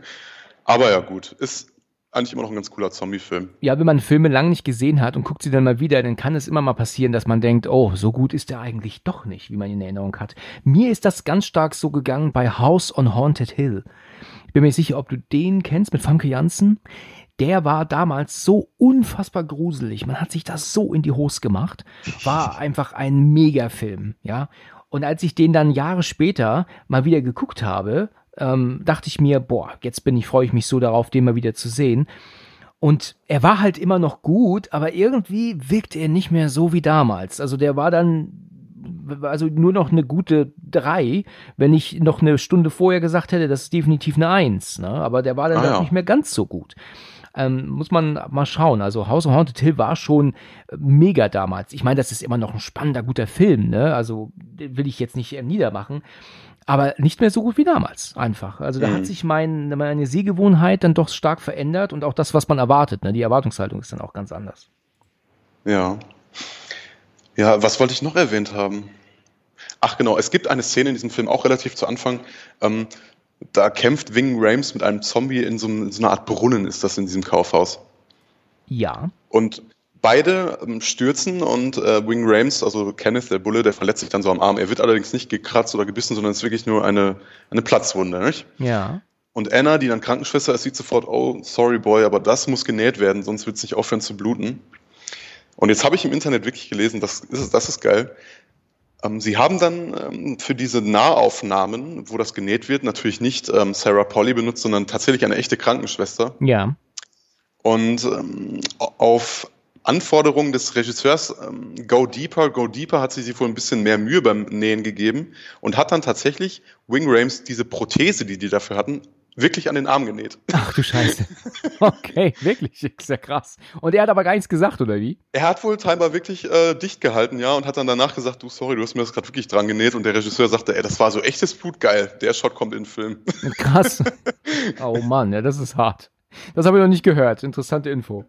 Aber ja gut, ist eigentlich immer noch ein ganz cooler Zombie-Film. Ja, wenn man Filme lang nicht gesehen hat und guckt sie dann mal wieder, dann kann es immer mal passieren, dass man denkt, oh, so gut ist der eigentlich doch nicht, wie man ihn in Erinnerung hat. Mir ist das ganz stark so gegangen bei House on Haunted Hill. Ich bin mir nicht sicher, ob du den kennst mit Famke Janssen. Der war damals so unfassbar gruselig. Man hat sich das so in die Hose gemacht. War einfach ein Megafilm, ja. Und als ich den dann Jahre später mal wieder geguckt habe, ähm, dachte ich mir, boah, jetzt bin ich, freue ich mich so darauf, den mal wieder zu sehen. Und er war halt immer noch gut, aber irgendwie wirkte er nicht mehr so wie damals. Also der war dann, also nur noch eine gute drei, wenn ich noch eine Stunde vorher gesagt hätte, das ist definitiv eine Eins. Ne? Aber der war dann Ah, ja. nicht mehr ganz so gut. Ähm, muss man mal schauen. Also House of Haunted Hill war schon äh, mega damals. Ich meine, das ist immer noch ein spannender, guter Film. Ne? Also will ich jetzt nicht äh, niedermachen. Aber nicht mehr so gut wie damals, einfach. Also da Mhm. hat sich mein, meine Sehgewohnheit dann doch stark verändert und auch das, was man erwartet. Ne? Die Erwartungshaltung ist dann auch ganz anders. Ja. Ja, was wollte ich noch erwähnt haben? Ach genau, es gibt eine Szene in diesem Film, auch relativ zu Anfang. Ähm, da kämpft Wing Rames mit einem Zombie in so, in so einer Art Brunnen, ist das in diesem Kaufhaus. Ja. Und beide ähm, stürzen und äh, Wing Rames, also Kenneth, der Bulle, der verletzt sich dann so am Arm. Er wird allerdings nicht gekratzt oder gebissen, sondern es ist wirklich nur eine, eine Platzwunde. Nicht? Ja. Und Anna, die dann Krankenschwester ist, sieht sofort, oh, sorry boy, aber das muss genäht werden, sonst wird es nicht aufhören zu bluten. Und jetzt habe ich im Internet wirklich gelesen, das ist, das ist geil. Ähm, sie haben dann ähm, für diese Nahaufnahmen, wo das genäht wird, natürlich nicht ähm, Sarah Polly benutzt, sondern tatsächlich eine echte Krankenschwester. Ja. Und auf Anforderung des Regisseurs Go Deeper, Go Deeper hat sie sich wohl ein bisschen mehr Mühe beim Nähen gegeben und hat dann tatsächlich Wing Rames diese Prothese, die die dafür hatten, wirklich an den Arm genäht. Ach du Scheiße. Okay, wirklich. Ist ja krass. Und er hat aber gar nichts gesagt, oder wie? Er hat wohl scheinbar wirklich äh, dicht gehalten, ja, und hat dann danach gesagt, du, sorry, du hast mir das gerade wirklich dran genäht. Und der Regisseur sagte, ey, das war so echtes Blut, geil. Der Shot kommt in den Film. Krass. Oh Mann, ja, das ist hart. Das habe ich noch nicht gehört. Interessante Info.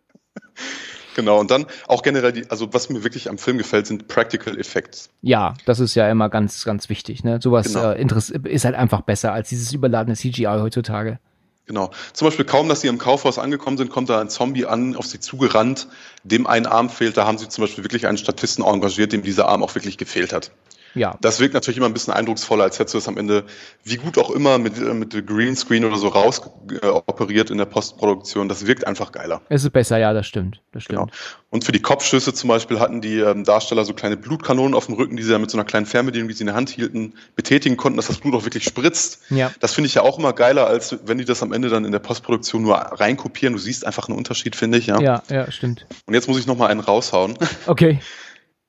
Genau, und dann auch generell, die, also was mir wirklich am Film gefällt, sind Practical Effects. Ja, das ist ja immer ganz, ganz wichtig. Ne? Sowas Genau. äh, ist halt einfach besser als dieses überladene CGI heutzutage. Genau. Zum Beispiel kaum, dass sie im Kaufhaus angekommen sind, kommt da ein Zombie an, auf sie zugerannt, dem ein Arm fehlt. Da haben sie zum Beispiel wirklich einen Statisten engagiert, dem dieser Arm auch wirklich gefehlt hat. Ja. Das wirkt natürlich immer ein bisschen eindrucksvoller, als hättest du es am Ende, wie gut auch immer, mit, äh, mit Greenscreen oder so raus äh, operiert in der Postproduktion. Das wirkt einfach geiler. Es ist besser, ja, das stimmt. Das stimmt. Genau. Und für die Kopfschüsse zum Beispiel hatten die ähm, Darsteller so kleine Blutkanonen auf dem Rücken, die sie dann mit so einer kleinen Fernbedienung, die sie in der Hand hielten, betätigen konnten, dass das Blut auch wirklich spritzt. Ja. Das finde ich ja auch immer geiler, als wenn die das am Ende dann in der Postproduktion nur reinkopieren. Du siehst einfach einen Unterschied, finde ich. Ja, Ja, ja, stimmt. Und jetzt muss ich noch mal einen raushauen. Okay.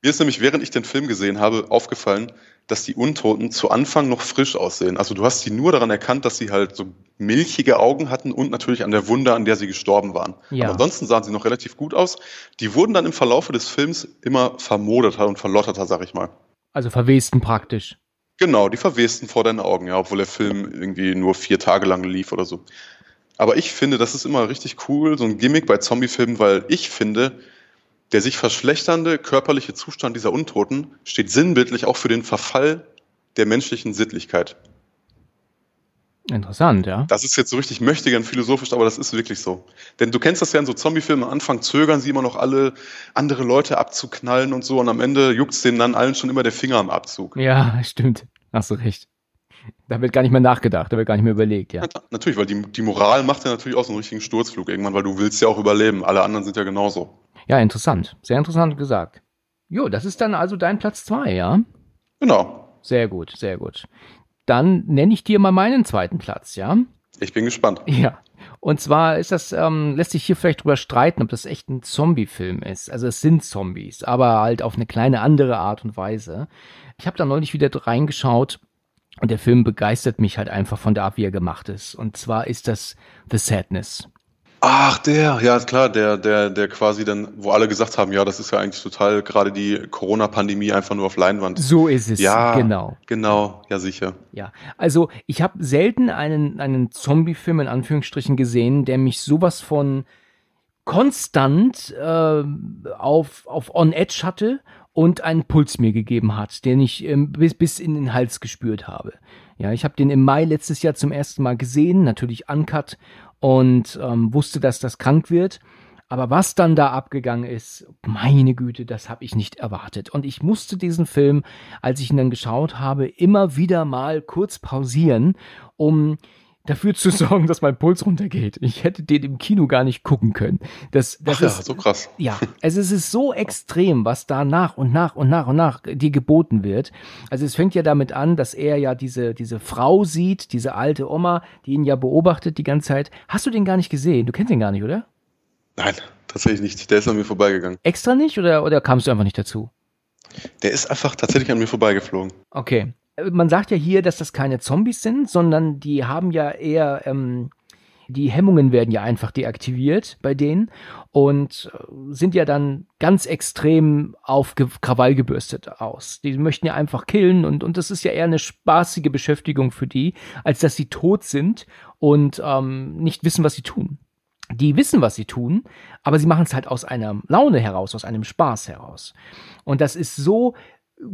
Mir ist nämlich, während ich den Film gesehen habe, aufgefallen, dass die Untoten zu Anfang noch frisch aussehen. Also du hast sie nur daran erkannt, dass sie halt so milchige Augen hatten und natürlich an der Wunde, an der sie gestorben waren. Ja. Aber ansonsten sahen sie noch relativ gut aus. Die wurden dann im Verlaufe des Films immer vermoderter und verlotterter, sag ich mal. Also verwesten praktisch. Genau, die verwesten vor deinen Augen, ja, obwohl der Film irgendwie nur vier Tage lang lief oder so. Aber ich finde, das ist immer richtig cool, so ein Gimmick bei Zombiefilmen, weil ich finde, der sich verschlechternde körperliche Zustand dieser Untoten steht sinnbildlich auch für den Verfall der menschlichen Sittlichkeit. Interessant, ja. Das ist jetzt so richtig mächtig und philosophisch, aber das ist wirklich so. Denn du kennst das ja in so Zombiefilmen, am Anfang zögern sie immer noch alle, andere Leute abzuknallen und so und am Ende juckt's denen dann allen schon immer der Finger am Abzug. Ja, stimmt. Hast du recht. Da wird gar nicht mehr nachgedacht, da wird gar nicht mehr überlegt, ja. Na- Natürlich, weil die, die Moral macht ja natürlich auch so einen richtigen Sturzflug irgendwann, weil du willst ja auch überleben. Alle anderen sind ja genauso. Ja, interessant. Sehr interessant gesagt. Jo, das ist dann also dein Platz zwei, ja? Genau. Sehr gut, sehr gut. Dann nenne ich dir mal meinen zweiten Platz, ja? Ich bin gespannt. Ja. Und zwar ist das, ähm, lässt sich hier vielleicht drüber streiten, ob das echt ein Zombie-Film ist. Also es sind Zombies, aber halt auf eine kleine andere Art und Weise. Ich habe da neulich wieder reingeschaut und der Film begeistert mich halt einfach von der Art, wie er gemacht ist. Und zwar ist das The Sadness. Ach, der, ja klar, der, der, der quasi dann, wo alle gesagt haben, ja, das ist ja eigentlich total gerade die Corona-Pandemie einfach nur auf Leinwand. So ist es, Ja, genau. Genau, ja sicher. Ja, also ich habe selten einen, einen Zombie-Film in Anführungsstrichen gesehen, der mich sowas von konstant äh, auf, auf On Edge hatte und einen Puls mir gegeben hat, den ich ähm, bis, bis in den Hals gespürt habe. Ja, ich habe den im Mai letztes Jahr zum ersten Mal gesehen, natürlich uncut und ähm, wusste, dass das krank wird. Aber was dann da abgegangen ist, meine Güte, das habe ich nicht erwartet. Und ich musste diesen Film, als ich ihn dann geschaut habe, immer wieder mal kurz pausieren, um dafür zu sorgen, dass mein Puls runtergeht. Ich hätte den im Kino gar nicht gucken können. Das, das Ach ja, ist so krass. ja, also es ist so extrem, was da nach und nach und nach und nach dir geboten wird. Also es fängt ja damit an, dass er ja diese, diese Frau sieht, diese alte Oma, die ihn ja beobachtet die ganze Zeit. Hast du den gar nicht gesehen? Du kennst ihn gar nicht, oder? Nein, tatsächlich nicht. Der ist an mir vorbeigegangen. Extra nicht oder, oder kamst du einfach nicht dazu? Der ist einfach tatsächlich an mir vorbeigeflogen. Okay. Man sagt ja hier, dass das keine Zombies sind, sondern die haben ja eher, ähm, die Hemmungen werden ja einfach deaktiviert bei denen und äh, sind ja dann ganz extrem auf Krawall gebürstet aus. Die möchten ja einfach killen und, und das ist ja eher eine spaßige Beschäftigung für die, als dass sie tot sind und ähm, nicht wissen, was sie tun. Die wissen, was sie tun, aber sie machen es halt aus einer Laune heraus, aus einem Spaß heraus. Und das ist so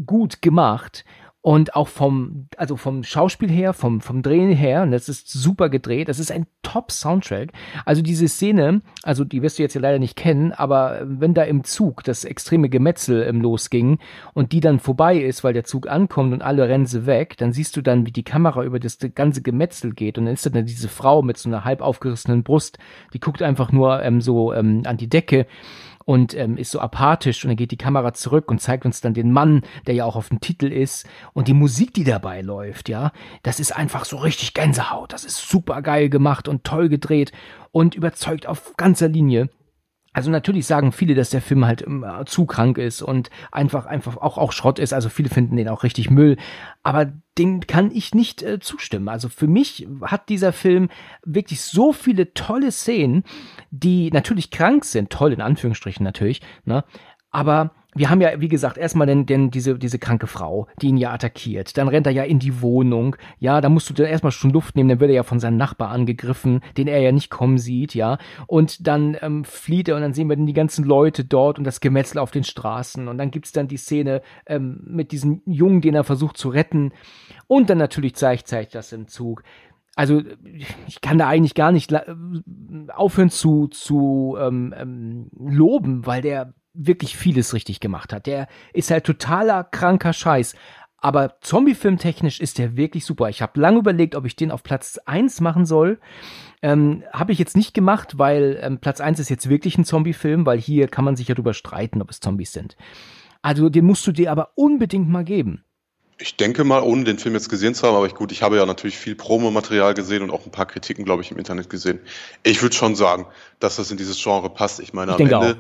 gut gemacht und auch vom, also vom Schauspiel her, vom, vom Drehen her, und das ist super gedreht, das ist ein Top-Soundtrack. Also diese Szene, also die wirst du jetzt ja leider nicht kennen, aber wenn da im Zug das extreme Gemetzel ähm, losging und die dann vorbei ist, weil der Zug ankommt und alle rennen sie weg, dann siehst du dann, wie die Kamera über das ganze Gemetzel geht. Und dann ist dann diese Frau mit so einer halb aufgerissenen Brust, die guckt einfach nur ähm, so ähm, an die Decke und ähm, ist so apathisch und dann geht die Kamera zurück und zeigt uns dann den Mann, der ja auch auf dem Titel ist und die Musik, die dabei läuft, ja, das ist einfach so richtig Gänsehaut, das ist super geil gemacht und toll gedreht und überzeugt auf ganzer Linie. Also natürlich sagen viele, dass der Film halt ähm, zu krank ist und einfach einfach auch auch Schrott ist. Also viele finden den auch richtig Müll, aber den kann ich nicht äh, zustimmen. Also für mich hat dieser Film wirklich so viele tolle Szenen, die natürlich krank sind, toll in Anführungsstrichen natürlich, ne? Aber wir haben ja, wie gesagt, erstmal denn, denn diese, diese kranke Frau, die ihn ja attackiert. Dann rennt er ja in die Wohnung. Ja, da musst du dann erstmal schon Luft nehmen, dann wird er ja von seinem Nachbar angegriffen, den er ja nicht kommen sieht, ja. Und dann ähm, flieht er und dann sehen wir dann die ganzen Leute dort und das Gemetzel auf den Straßen. Und dann gibt's dann die Szene ähm, mit diesem Jungen, den er versucht zu retten. Und dann natürlich zeigt, das im Zug also ich kann da eigentlich gar nicht aufhören zu, zu ähm, ähm, loben, weil der wirklich vieles richtig gemacht hat. Der ist halt totaler kranker Scheiß. Aber Zombie-Film technisch ist der wirklich super. Ich habe lange überlegt, ob ich den auf Platz eins machen soll. Ähm, habe ich jetzt nicht gemacht, weil ähm, Platz eins ist jetzt wirklich ein Zombie-Film, weil hier kann man sich ja drüber streiten, ob es Zombies sind. Also den musst du dir aber unbedingt mal geben. Ich denke mal, ohne den Film jetzt gesehen zu haben, aber ich, gut, ich habe ja natürlich viel Promomaterial gesehen und auch ein paar Kritiken, glaube ich, im Internet gesehen. Ich würde schon sagen, dass das in dieses Genre passt. Ich meine, Ich am Ende,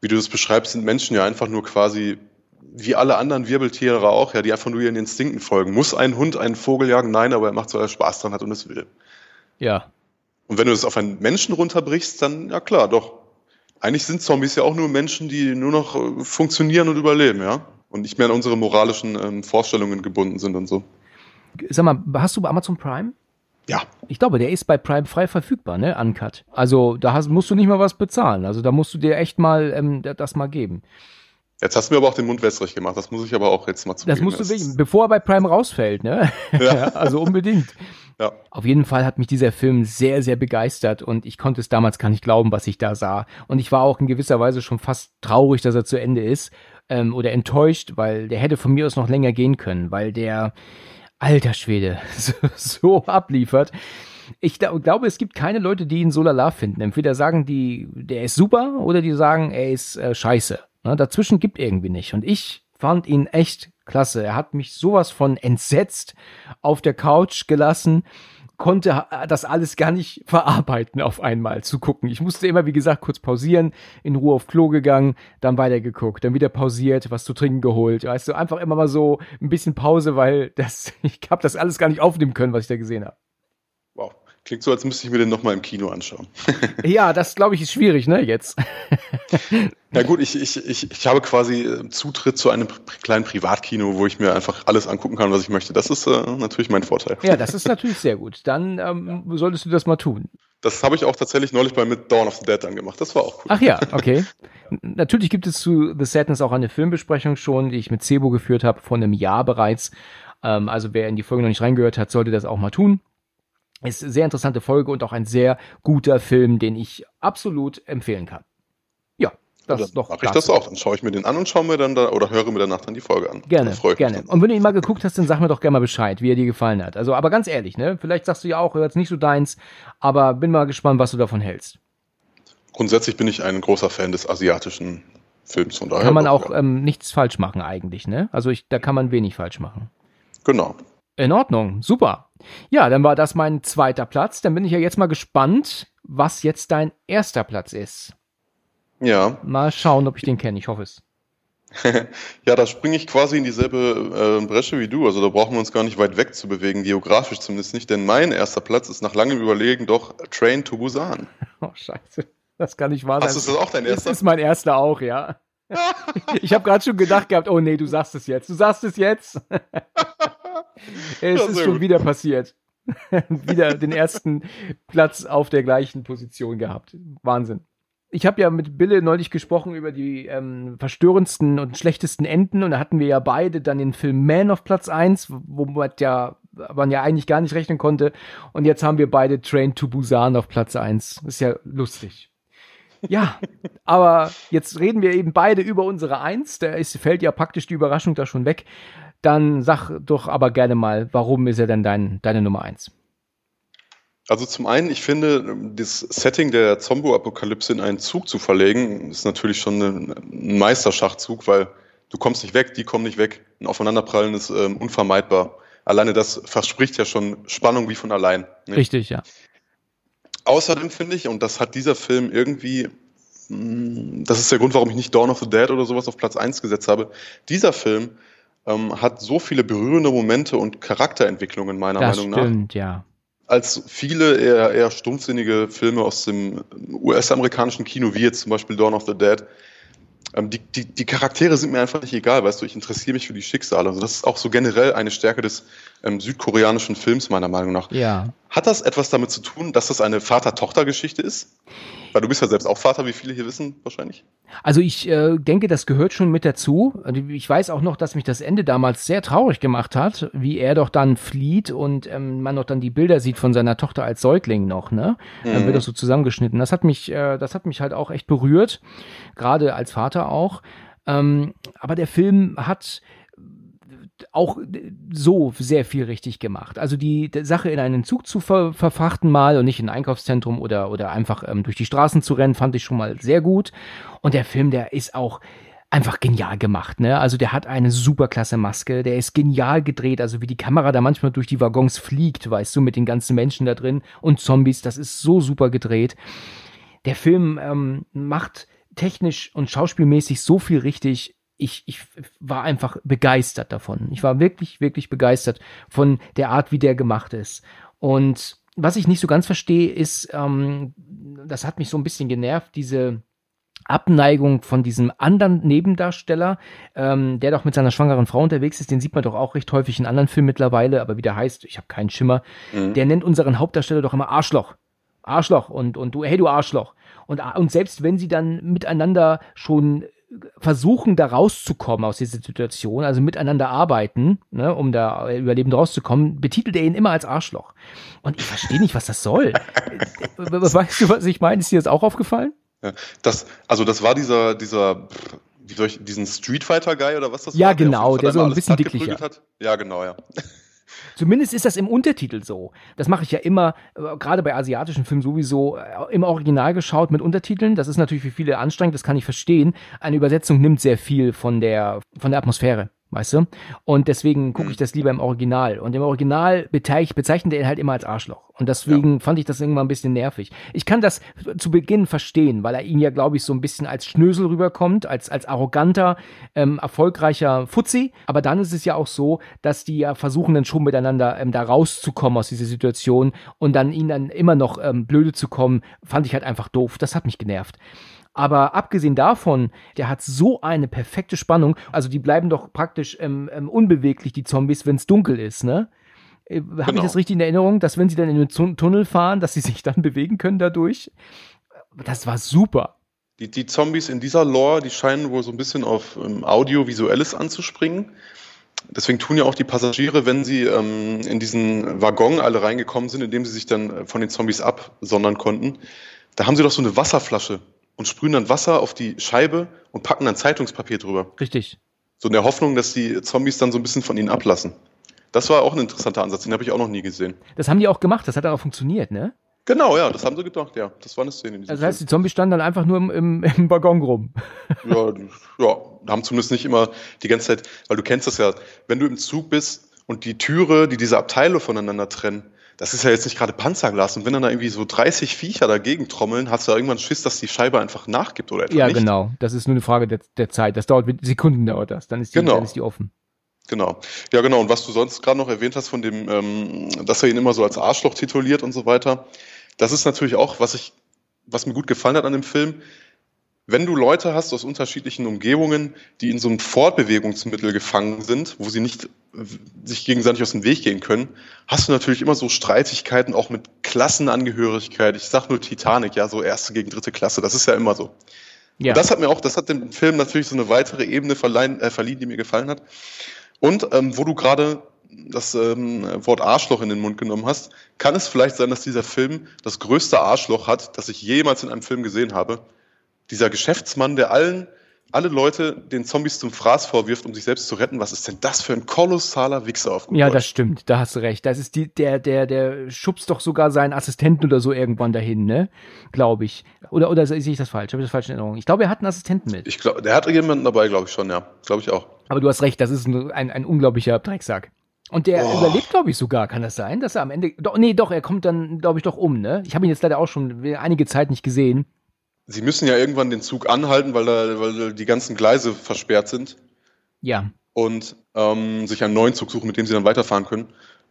wie du das beschreibst, sind Menschen ja einfach nur quasi wie alle anderen Wirbeltiere auch, ja, die einfach nur ihren Instinkten folgen. Muss ein Hund einen Vogel jagen? Nein, aber er macht so, er Spaß dran hat und es will. Ja. Und wenn du das auf einen Menschen runterbrichst, dann, ja klar, doch. Eigentlich sind Zombies ja auch nur Menschen, die nur noch äh, funktionieren und überleben, ja. Und nicht mehr an unsere moralischen ähm, Vorstellungen gebunden sind und so. Sag mal, hast du bei Amazon Prime? Ja, Ich glaube, der ist bei Prime frei verfügbar, ne? Uncut. Also da hast, musst du nicht mal was bezahlen. Also da musst du dir echt mal ähm, das mal geben. jetzt hast du mir aber auch den Mund wässrig gemacht. Das muss ich aber auch jetzt mal zugeben. Das musst du wirklich, bevor er bei Prime rausfällt, ne? Ja. also unbedingt. Ja. Auf jeden Fall hat mich dieser Film sehr, sehr begeistert und ich konnte es damals gar nicht glauben, was ich da sah. Und ich war auch in gewisser Weise schon fast traurig, dass er zu Ende ist ähm, oder enttäuscht, weil der hätte von mir aus noch länger gehen können, weil der, alter Schwede, so, so abliefert. Ich glaube, es gibt keine Leute, die ihn so lala finden. Entweder sagen die, der ist super oder die sagen, er ist äh, scheiße. Ne? Dazwischen gibt irgendwie nicht. Und ich fand ihn echt klasse. Er hat mich sowas von entsetzt auf der Couch gelassen, konnte ha- das alles gar nicht verarbeiten auf einmal zu gucken. Ich musste immer, wie gesagt, kurz pausieren, in Ruhe auf Klo gegangen, dann weitergeguckt, dann wieder pausiert, was zu trinken geholt. Weißt du, einfach immer mal so ein bisschen Pause, weil das, ich habe das alles gar nicht aufnehmen können, was ich da gesehen habe. Klingt so, als müsste ich mir den nochmal im Kino anschauen. Ja, das glaube ich ist schwierig, ne, jetzt. Ja gut, ich, ich, ich, ich habe quasi äh, Zutritt zu einem kleinen Privatkino, wo ich mir einfach alles angucken kann, was ich möchte. Das ist äh, natürlich mein Vorteil. Ja, das ist natürlich sehr gut. Dann ähm, solltest du das mal tun. Das habe ich auch tatsächlich neulich bei mit Dawn of the Dead dann gemacht. Das war auch cool. Ach ja, okay. Natürlich gibt es zu The Sadness auch eine Filmbesprechung schon, die ich mit Sebo geführt habe, vor einem Jahr bereits. Ähm, also wer in die Folge noch nicht reingehört hat, sollte das auch mal tun. Ist eine sehr interessante Folge und auch ein sehr guter Film, den ich absolut empfehlen kann. Ja, das dann doch. mache ich das auch. Dann schaue ich mir den an und schaue mir dann da oder höre mir danach dann die Folge an. Gerne, gerne. Und wenn du ihn mal geguckt hast, dann sag mir doch gerne mal Bescheid, wie er dir gefallen hat. Also, aber ganz ehrlich, ne? Vielleicht sagst du ja auch, jetzt nicht so deins, aber bin mal gespannt, was du davon hältst. Grundsätzlich bin ich ein großer Fan des asiatischen Films. Von daher Kann man auch ja. ähm, nichts falsch machen eigentlich, ne? Also ich, da kann man wenig falsch machen. Genau. In Ordnung, super. Ja, dann war das mein zweiter Platz. Dann bin ich ja jetzt mal gespannt, was jetzt dein erster Platz ist. Ja. Mal schauen, ob ich den kenne. Ich hoffe es. Ja, da springe ich quasi in dieselbe äh, Bresche wie du. Also da brauchen wir uns gar nicht weit weg zu bewegen, geografisch zumindest nicht. Denn mein erster Platz ist nach langem Überlegen doch Train to Busan. Oh, scheiße. Das kann nicht wahr sein. Hast du das auch dein Das erster? ist mein erster auch, ja. Ich habe gerade schon gedacht gehabt, oh nee, du sagst es jetzt. Du sagst es jetzt. Es ist schon gut. wieder passiert. wieder den ersten Platz auf der gleichen Position gehabt. Wahnsinn. Ich habe ja mit Bille neulich gesprochen über die ähm, verstörendsten und schlechtesten Enden und da hatten wir ja beide dann den Film Man auf Platz 1, wo man ja, man ja eigentlich gar nicht rechnen konnte. Und jetzt haben wir beide Train to Busan auf Platz 1. Ist ja lustig. Ja, aber jetzt reden wir eben beide über unsere Eins. Da ist, fällt ja praktisch die Überraschung da schon weg. Dann sag doch aber gerne mal, warum ist er denn dein, deine Nummer eins? Also zum einen, ich finde, das Setting der Zombie-Apokalypse in einen Zug zu verlegen, ist natürlich schon ein Meisterschachzug, weil du kommst nicht weg, die kommen nicht weg. Ein Aufeinanderprallen ist ähm, unvermeidbar. Alleine das verspricht ja schon Spannung wie von allein. nicht? Richtig, ja. Außerdem finde ich, und das hat dieser Film irgendwie, mh, das ist der Grund, warum ich nicht Dawn of the Dead oder sowas auf Platz 1 gesetzt habe, dieser Film ähm, hat so viele berührende Momente und Charakterentwicklungen meiner Das Meinung nach stimmt, ja. als viele eher, eher stumpfsinnige Filme aus dem US-amerikanischen Kino, wie jetzt zum Beispiel Dawn of the Dead, ähm, die, die, die Charaktere sind mir einfach nicht egal, weißt du, ich interessiere mich für die Schicksale. Also das ist auch so generell eine Stärke des ähm, südkoreanischen Films, meiner Meinung nach. Ja. Hat das etwas damit zu tun, dass das eine Vater-Tochter-Geschichte ist? Weil du bist ja selbst auch Vater, wie viele hier wissen, wahrscheinlich. Also ich äh, denke, das gehört schon mit dazu. Also Ich weiß auch noch, dass mich das Ende damals sehr traurig gemacht hat, wie er doch dann flieht und ähm, man noch dann die Bilder sieht von seiner Tochter als Säugling noch, ne? Dann wird das so zusammengeschnitten. Das hat mich, äh, das hat mich halt auch echt berührt, gerade als Vater auch. Ähm, aber der Film hat auch so sehr viel richtig gemacht. Also die, die Sache in einen Zug zu ver verfrachten mal und nicht in ein Einkaufszentrum oder, oder einfach ähm, durch die Straßen zu rennen, fand ich schon mal sehr gut. Und der Film, der ist auch einfach genial gemacht, ne? Also der hat eine super klasse Maske, der ist genial gedreht, also wie die Kamera da manchmal durch die Waggons fliegt, weißt du, mit den ganzen Menschen da drin und Zombies, das ist so super gedreht. Der Film ähm, macht technisch und schauspielmäßig so viel richtig. Ich, ich war einfach begeistert davon. Ich war wirklich, wirklich begeistert von der Art, wie der gemacht ist. Und was ich nicht so ganz verstehe, ist, ähm, das hat mich so ein bisschen genervt, diese Abneigung von diesem anderen Nebendarsteller, ähm, der doch mit seiner schwangeren Frau unterwegs ist, den sieht man doch auch recht häufig in anderen Filmen mittlerweile, aber wie der heißt, ich habe keinen Schimmer. Mhm. Der nennt unseren Hauptdarsteller doch immer Arschloch. Arschloch und, und du, hey du Arschloch. Und, und selbst wenn sie dann miteinander schon versuchen, da rauszukommen aus dieser Situation, also miteinander arbeiten, ne, um da überlebend rauszukommen, betitelt er ihn immer als Arschloch. Und ich verstehe nicht, was das soll. weißt du, was ich meine? Ist dir das auch aufgefallen? Ja, das, also das war dieser, dieser, wie soll ich, diesen Street Fighter Guy oder was das ja, war? Ja, genau, der, der so ein bisschen dicklicher. Hat. Ja, genau, ja. Zumindest ist das im Untertitel so. Das mache ich ja immer, äh, gerade bei asiatischen Filmen sowieso, äh, im Original geschaut mit Untertiteln. Das ist natürlich für viele anstrengend, das kann ich verstehen. Eine Übersetzung nimmt sehr viel von der, von der Atmosphäre weißt du? Und deswegen gucke ich mhm. das lieber im Original. Und im Original bezeichnet er ihn halt immer als Arschloch. Und deswegen ja. fand ich das irgendwann ein bisschen nervig. Ich kann das zu Beginn verstehen, weil er ihn ja, glaube ich, so ein bisschen als Schnösel rüberkommt, als, als arroganter, ähm, erfolgreicher Fuzzi. Aber dann ist es ja auch so, dass die ja versuchen dann schon miteinander ähm, da rauszukommen aus dieser Situation und dann ihnen dann immer noch ähm, blöde zu kommen, fand ich halt einfach doof. Das hat mich genervt. Aber abgesehen davon, der hat so eine perfekte Spannung. Also die bleiben doch praktisch ähm, ähm, unbeweglich, die Zombies, wenn es dunkel ist, ne? Äh, Habe genau. ich das richtig in Erinnerung, dass wenn sie dann in den Tunnel fahren, dass sie sich dann bewegen können dadurch? Das war super. Die, die Zombies in dieser Lore, die scheinen wohl so ein bisschen auf ähm, Audiovisuelles anzuspringen. Deswegen tun ja auch die Passagiere, wenn sie ähm, in diesen Waggon alle reingekommen sind, indem sie sich dann äh, von den Zombies absondern konnten, da haben sie doch so eine Wasserflasche und sprühen dann Wasser auf die Scheibe und packen dann Zeitungspapier drüber. Richtig. So in der Hoffnung, dass die Zombies dann so ein bisschen von ihnen ablassen. Das war auch ein interessanter Ansatz, den habe ich auch noch nie gesehen. Das haben die auch gemacht, das hat auch funktioniert, ne? Genau, ja, das haben sie gedacht, ja. Das war eine Szene. In das heißt, die Zombies standen dann einfach nur im, im, im Waggon rum. ja, ja, haben zumindest nicht immer die ganze Zeit, weil du kennst das ja, wenn du im Zug bist und die Türe, die diese Abteile voneinander trennen, das ist ja jetzt nicht gerade Panzerglas. Und wenn dann da irgendwie so 30 Viecher dagegen trommeln, hast du ja irgendwann Schiss, dass die Scheibe einfach nachgibt oder etwa Ja, nicht. genau. Das ist nur eine Frage der, der Zeit. Das dauert Sekunden dauert das. Dann ist die, genau. dann ist die offen. Genau. Ja, genau. Und was du sonst gerade noch erwähnt hast von dem, ähm, dass er ihn immer so als Arschloch tituliert und so weiter, das ist natürlich auch, was ich, was mir gut gefallen hat an dem Film wenn du Leute hast aus unterschiedlichen Umgebungen, die in so einem Fortbewegungsmittel gefangen sind, wo sie nicht sich gegenseitig aus dem Weg gehen können, hast du natürlich immer so Streitigkeiten auch mit Klassenangehörigkeit. Ich sag nur Titanic, ja, so erste gegen dritte Klasse. Das ist ja immer so. Ja. Und das hat mir auch, das hat dem Film natürlich so eine weitere Ebene verleihen, äh, verliehen, die mir gefallen hat. Und ähm, wo du gerade das ähm, Wort Arschloch in den Mund genommen hast, kann es vielleicht sein, dass dieser Film das größte Arschloch hat, das ich jemals in einem Film gesehen habe dieser Geschäftsmann, der allen, alle Leute den Zombies zum Fraß vorwirft, um sich selbst zu retten. Was ist denn das für ein kolossaler Wichser auf gut Ja, Deutsch? das stimmt, da hast du recht. Das ist die, der, der, der schubst doch sogar seinen Assistenten oder so irgendwann dahin, ne? Glaube ich. Oder, oder sehe ich das falsch? Habe ich das falsch in Erinnerung? Ich glaube, er hat einen Assistenten mit. Ich glaube, der hat jemanden dabei, glaube ich schon, ja. Glaube ich auch. Aber du hast recht, das ist ein, ein, ein unglaublicher Drecksack. Und der oh. überlebt, glaube ich, sogar. Kann das sein, dass er am Ende. Doch, nee, doch, er kommt dann, glaube ich, doch um, ne? Ich habe ihn jetzt leider auch schon einige Zeit nicht gesehen. Sie müssen ja irgendwann den Zug anhalten, weil da, weil die ganzen Gleise versperrt sind. Ja. Und ähm, sich einen neuen Zug suchen, mit dem sie dann weiterfahren können.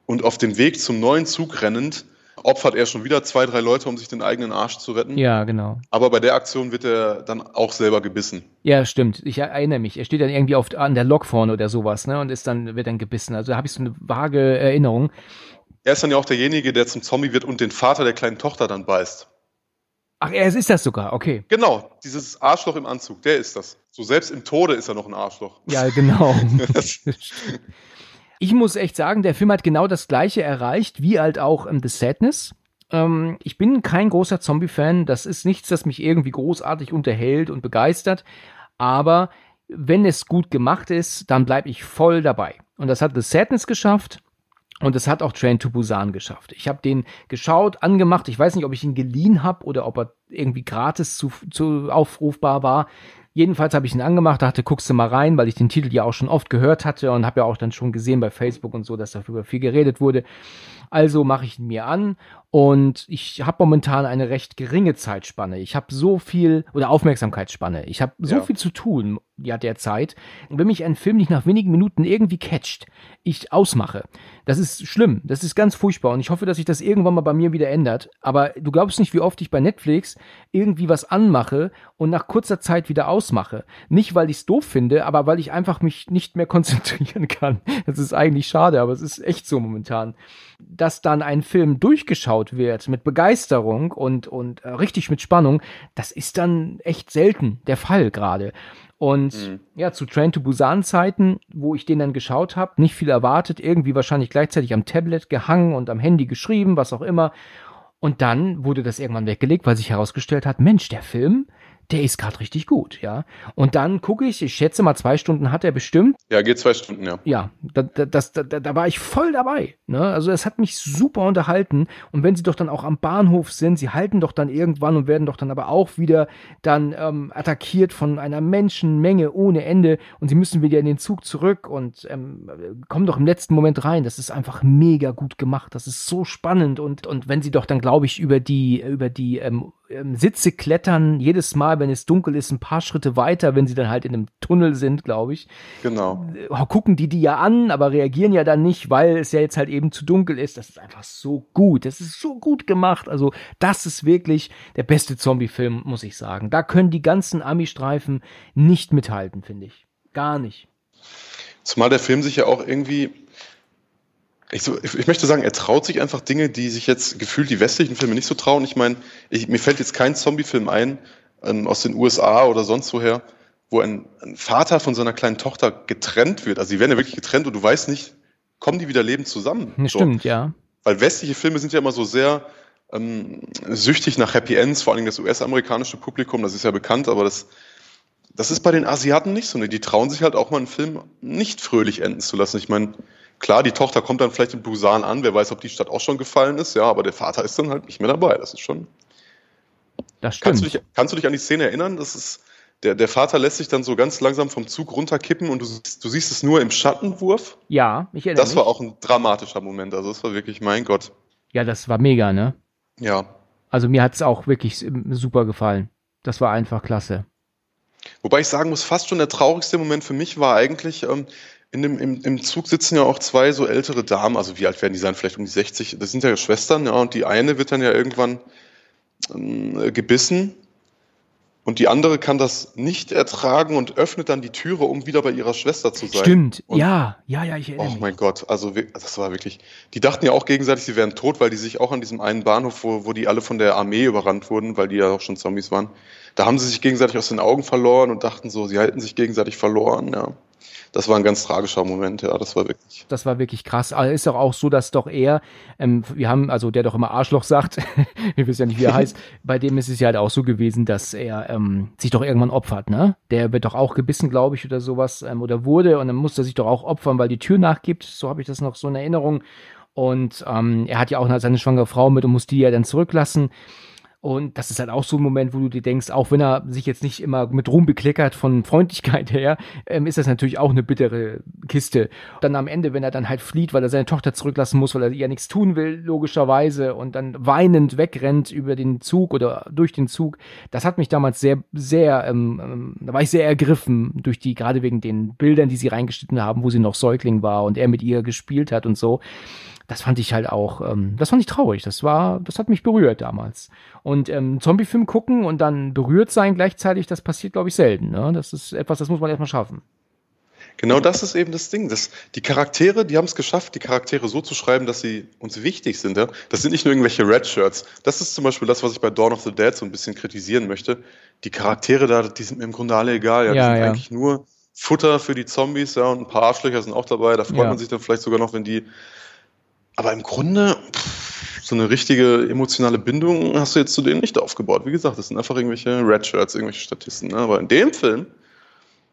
Und auf dem Weg zum neuen Zug rennend opfert er schon wieder zwei, drei Leute, um sich den eigenen Arsch zu retten. Ja, genau. Aber bei der Aktion wird er dann auch selber gebissen. Ja, stimmt. Ich erinnere mich. Er steht dann irgendwie auf, an der Lok vorne oder sowas, ne? Und ist dann, wird dann gebissen. Also da habe ich so eine vage Erinnerung. Er ist dann ja auch derjenige, der zum Zombie wird und den Vater der kleinen Tochter dann beißt. Ach, er ist das sogar, okay. Genau, dieses Arschloch im Anzug, der ist das. So selbst im Tode ist er noch ein Arschloch. Ja, genau. ich muss echt sagen, der Film hat genau das gleiche erreicht, wie halt auch ähm, The Sadness. Ähm, ich bin kein großer Zombie-Fan, das ist nichts, das mich irgendwie großartig unterhält und begeistert, aber wenn es gut gemacht ist, dann bleibe ich voll dabei. Und das hat The Sadness geschafft. Und es hat auch Train to Busan geschafft. Ich habe den geschaut, angemacht. Ich weiß nicht, ob ich ihn geliehen habe oder ob er irgendwie gratis zu, zu aufrufbar war. Jedenfalls habe ich ihn angemacht, dachte, guckst du mal rein, weil ich den Titel ja auch schon oft gehört hatte und habe ja auch dann schon gesehen bei Facebook und so, dass darüber viel geredet wurde. Also mache ich ihn mir an und ich habe momentan eine recht geringe Zeitspanne. Ich habe so viel oder Aufmerksamkeitsspanne. Ich habe so ja. viel zu tun ja derzeit. Und wenn mich ein Film nicht nach wenigen Minuten irgendwie catcht, ich ausmache. Das ist schlimm. Das ist ganz furchtbar und ich hoffe, dass sich das irgendwann mal bei mir wieder ändert. Aber du glaubst nicht, wie oft ich bei Netflix irgendwie was anmache und nach kurzer Zeit wieder ausmache. Nicht, weil ich es doof finde, aber weil ich einfach mich nicht mehr konzentrieren kann. Das ist eigentlich schade, aber es ist echt so momentan. Dass dann ein Film durchgeschaut wird mit Begeisterung und, und äh, richtig mit Spannung, das ist dann echt selten der Fall gerade. Und mhm. ja, zu Train to Busan Zeiten, wo ich den dann geschaut habe, nicht viel erwartet, irgendwie wahrscheinlich gleichzeitig am Tablet gehangen und am Handy geschrieben, was auch immer. Und dann wurde das irgendwann weggelegt, weil sich herausgestellt hat, Mensch, der Film, der ist gerade richtig gut, ja. Und dann gucke ich, ich schätze mal zwei Stunden hat er bestimmt. Ja, geht zwei Stunden, ja. Ja, da, das, da, da war ich voll dabei. Ne? Also es hat mich super unterhalten. Und wenn sie doch dann auch am Bahnhof sind, sie halten doch dann irgendwann und werden doch dann aber auch wieder dann ähm, attackiert von einer Menschenmenge ohne Ende und sie müssen wieder in den Zug zurück und ähm, kommen doch im letzten Moment rein. Das ist einfach mega gut gemacht. Das ist so spannend und und wenn sie doch dann glaube ich über die über die ähm, ähm, Sitze klettern jedes Mal, wenn es dunkel ist, ein paar Schritte weiter, wenn sie dann halt in einem Tunnel sind, glaube ich. Genau. Äh, gucken die die ja an, aber reagieren ja dann nicht, weil es ja jetzt halt eben zu dunkel ist. Das ist einfach so gut. Das ist so gut gemacht. Also, das ist wirklich der beste Zombie-Film, muss ich sagen. Da können die ganzen Ami-Streifen nicht mithalten, finde ich. Gar nicht. Zumal der Film sich ja auch irgendwie ich, so, ich, möchte sagen, er traut sich einfach Dinge, die sich jetzt gefühlt die westlichen Filme nicht so trauen. Ich meine, ich, mir fällt jetzt kein Zombie-Film ein ähm, aus den USA oder sonst woher, wo ein, ein, Vater von seiner kleinen Tochter getrennt wird. Also sie werden ja wirklich getrennt und du weißt nicht, kommen die wieder lebend zusammen? So. Stimmt, ja. Weil westliche Filme sind ja immer so sehr ähm, süchtig nach Happy Ends, vor allem das US-amerikanische Publikum, das ist ja bekannt, aber das, das ist bei den Asiaten nicht so. Ne? Die trauen sich halt auch mal einen Film nicht fröhlich enden zu lassen. Ich meine, Klar, die Tochter kommt dann vielleicht in Busan an, wer weiß, ob die Stadt auch schon gefallen ist, ja, aber der Vater ist dann halt nicht mehr dabei. Das ist schon. Das stimmt. Kannst du dich, kannst du dich an die Szene erinnern? Das ist, der, der Vater lässt sich dann so ganz langsam vom Zug runterkippen und du, du siehst es nur im Schattenwurf. Ja, ich erinnere Das war auch ein dramatischer Moment. Also, das war wirklich, mein Gott. Ja, das war mega, ne? Ja. Also, mir hat es auch wirklich super gefallen. Das war einfach klasse. Wobei ich sagen muss, fast schon der traurigste Moment für mich war eigentlich, ähm, in dem, im, im Zug sitzen ja auch zwei so ältere Damen, also wie alt werden die sein? Vielleicht um die 60. Das sind ja Schwestern, ja, und die eine wird dann ja irgendwann ähm, gebissen und die andere kann das nicht ertragen und öffnet dann die Türe, um wieder bei ihrer Schwester zu sein. Stimmt, und, ja, ja, ja, ich erinnere Oh mein Gott, also das war wirklich. Die dachten ja auch gegenseitig, sie wären tot, weil die sich auch an diesem einen Bahnhof, wo, wo die alle von der Armee überrannt wurden, weil die ja auch schon Zombies waren, da haben sie sich gegenseitig aus den Augen verloren und dachten so, sie halten sich gegenseitig verloren, ja das war ein ganz tragischer Moment, ja, das war wirklich. Das war wirklich krass. Aber ist doch auch so, dass doch er, ähm, wir haben, also der doch immer Arschloch sagt, wir wissen ja nicht, wie er heißt, bei dem ist es ja halt auch so gewesen, dass er ähm, sich doch irgendwann opfert, ne? Der wird doch auch gebissen, glaube ich, oder sowas, ähm, oder wurde, und dann musste er sich doch auch opfern, weil die Tür nachgibt. So habe ich das noch so in Erinnerung. Und ähm, er hat ja auch seine schwangere Frau mit und muss die ja dann zurücklassen. Und das ist halt auch so ein Moment, wo du dir denkst, auch wenn er sich jetzt nicht immer mit Ruhm bekleckert von Freundlichkeit her, ähm, ist das natürlich auch eine bittere Kiste. Dann am Ende, wenn er dann halt flieht, weil er seine Tochter zurücklassen muss, weil er ihr nichts tun will, logischerweise, und dann weinend wegrennt über den Zug oder durch den Zug, das hat mich damals sehr, sehr, ähm, ähm, da war ich sehr ergriffen durch die, gerade wegen den Bildern, die sie reingeschnitten haben, wo sie noch Säugling war und er mit ihr gespielt hat und so das fand ich halt auch, ähm, das fand ich traurig. Das war, das hat mich berührt damals. Und ähm, Zombie-Film gucken und dann berührt sein gleichzeitig, das passiert, glaube ich, selten. Ne? Das ist etwas, das muss man erstmal schaffen. Genau das ist eben das Ding. Das, die Charaktere, die haben es geschafft, die Charaktere so zu schreiben, dass sie uns wichtig sind. Ja? Das sind nicht nur irgendwelche Red Shirts. Das ist zum Beispiel das, was ich bei Dawn of the Dead so ein bisschen kritisieren möchte. Die Charaktere da, die sind mir im Grunde alle egal. Ja, die sind ja. eigentlich nur Futter für die Zombies, ja, und ein paar Arschlöcher sind auch dabei. Da freut man sich dann vielleicht sogar noch, wenn die aber im Grunde, so eine richtige emotionale Bindung hast du jetzt zu denen nicht aufgebaut. Wie gesagt, das sind einfach irgendwelche Red Shirts, irgendwelche Statisten. Ne? Aber in dem Film,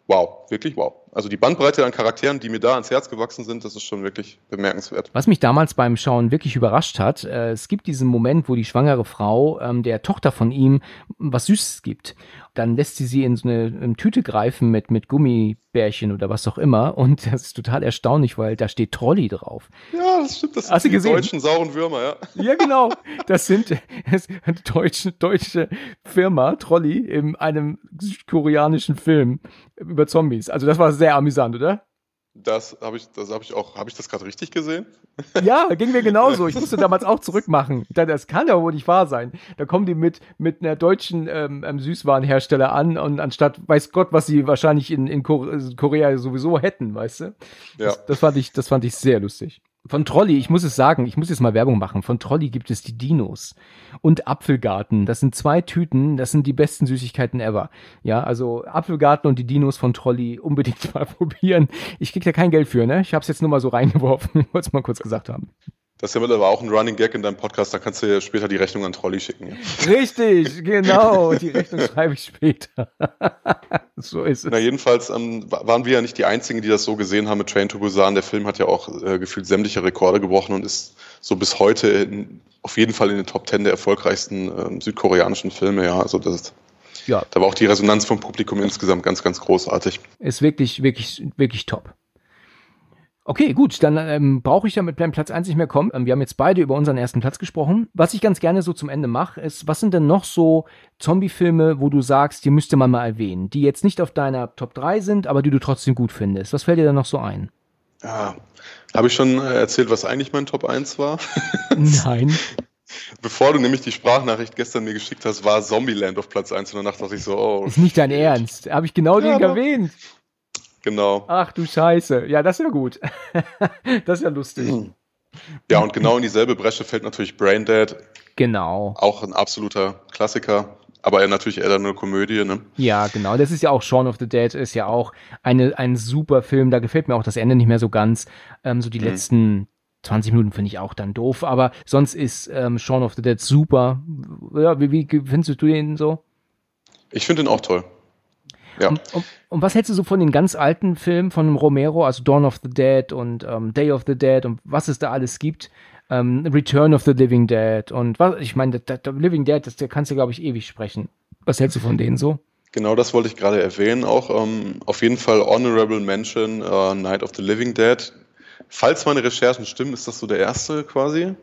wow, wirklich wow. Also die Bandbreite an Charakteren, die mir da ans Herz gewachsen sind, das ist schon wirklich bemerkenswert. Was mich damals beim Schauen wirklich überrascht hat, äh, es gibt diesen Moment, wo die schwangere Frau ähm, der Tochter von ihm was Süßes gibt. Dann lässt sie sie in so eine, eine Tüte greifen mit, mit Gummibärchen oder was auch immer. Und das ist total erstaunlich, weil da steht Trolli drauf. Ja, das stimmt. Das Hast sind die gesehen? deutschen sauren Würmer, ja. Ja, genau. Das sind das deutsche, deutsche Firma, Trolli, in einem südkoreanischen Film über Zombies. Also das war sehr amüsant, oder? Das habe ich, das habe ich auch, habe ich das gerade richtig gesehen? Ja, ging mir genauso. Ich musste damals auch zurückmachen. Da- Das kann ja wohl nicht wahr sein. Da kommen die mit, mit einer deutschen ähm, ähm, Süßwarenhersteller an und anstatt, weiß Gott, was sie wahrscheinlich in, in Kor- Korea sowieso hätten, weißt du? Ja. Das, das, fand ich, das fand ich sehr lustig. Von Trolli, ich muss es sagen, ich muss jetzt mal Werbung machen. Von Trolli gibt es die Dinos und Apfelgarten. Das sind zwei Tüten, das sind die besten Süßigkeiten ever. Ja, also Apfelgarten und die Dinos von Trolli unbedingt mal probieren. Ich krieg da kein Geld für, ne? Ich habe es jetzt nur mal so reingeworfen. Wollte es mal kurz gesagt haben. Das ist ja mittlerweile auch ein Running Gag in deinem Podcast, da kannst du ja später die Rechnung an Trolli schicken. Ja. Richtig, genau. Die Rechnung schreibe ich später. so ist Na, es. jedenfalls ähm, wa- waren wir ja nicht die Einzigen, die das so gesehen haben mit Train to Busan. Der Film hat ja auch äh, gefühlt sämtliche Rekorde gebrochen und ist so bis heute in, auf jeden Fall in den Top Ten der erfolgreichsten ähm, südkoreanischen Filme. Ja, also das, Ja, da war auch die Resonanz vom Publikum insgesamt ganz, ganz großartig. ist wirklich, wirklich, wirklich top. Okay, gut, dann ähm, brauche ich ja mit Platz 1 nicht mehr kommen. Ähm, wir haben jetzt beide über unseren ersten Platz gesprochen. Was ich ganz gerne so zum Ende mache, ist, was sind denn noch so Zombie-Filme, wo du sagst, die müsste man mal erwähnen, die jetzt nicht auf deiner Top 3 sind, aber die du trotzdem gut findest? Was fällt dir da noch so ein? Ja, habe ich schon äh, erzählt, was eigentlich mein Top 1 war? Nein. Bevor du nämlich die Sprachnachricht gestern mir geschickt hast, war Zombieland auf Platz 1 und danach dachte ich so, oh, Ist nicht dein Ernst. Habe ich genau Ja, den erwähnt. Genau. Ach du Scheiße. Ja, das ist ja gut. das ist ja lustig. Ja, und genau in dieselbe Bresche fällt natürlich Braindead, Genau. auch ein absoluter Klassiker, aber er natürlich eher eine Komödie, ne? Ja, genau. Das ist ja auch Shaun of the Dead, ist ja auch eine, ein super Film. Da gefällt mir auch das Ende nicht mehr so ganz. Ähm, so die Mhm. letzten 20 Minuten finde ich auch dann doof. Aber sonst ist ähm, Shaun of the Dead super. Ja, wie, wie findest du den so? Ich finde ihn auch toll. Ja. Und, und, und was hältst du so von den ganz alten Filmen von Romero, also Dawn of the Dead und ähm, Day of the Dead und was es da alles gibt? Ähm, Return of the Living Dead und was, ich meine, der, der Living Dead, das, der kannst du, glaube ich, ewig sprechen. Was hältst du von denen so? Genau das wollte ich gerade erwähnen. Auch ähm, auf jeden Fall Honorable Mention, äh, Night of the Living Dead. Falls meine Recherchen stimmen, ist das so der erste quasi.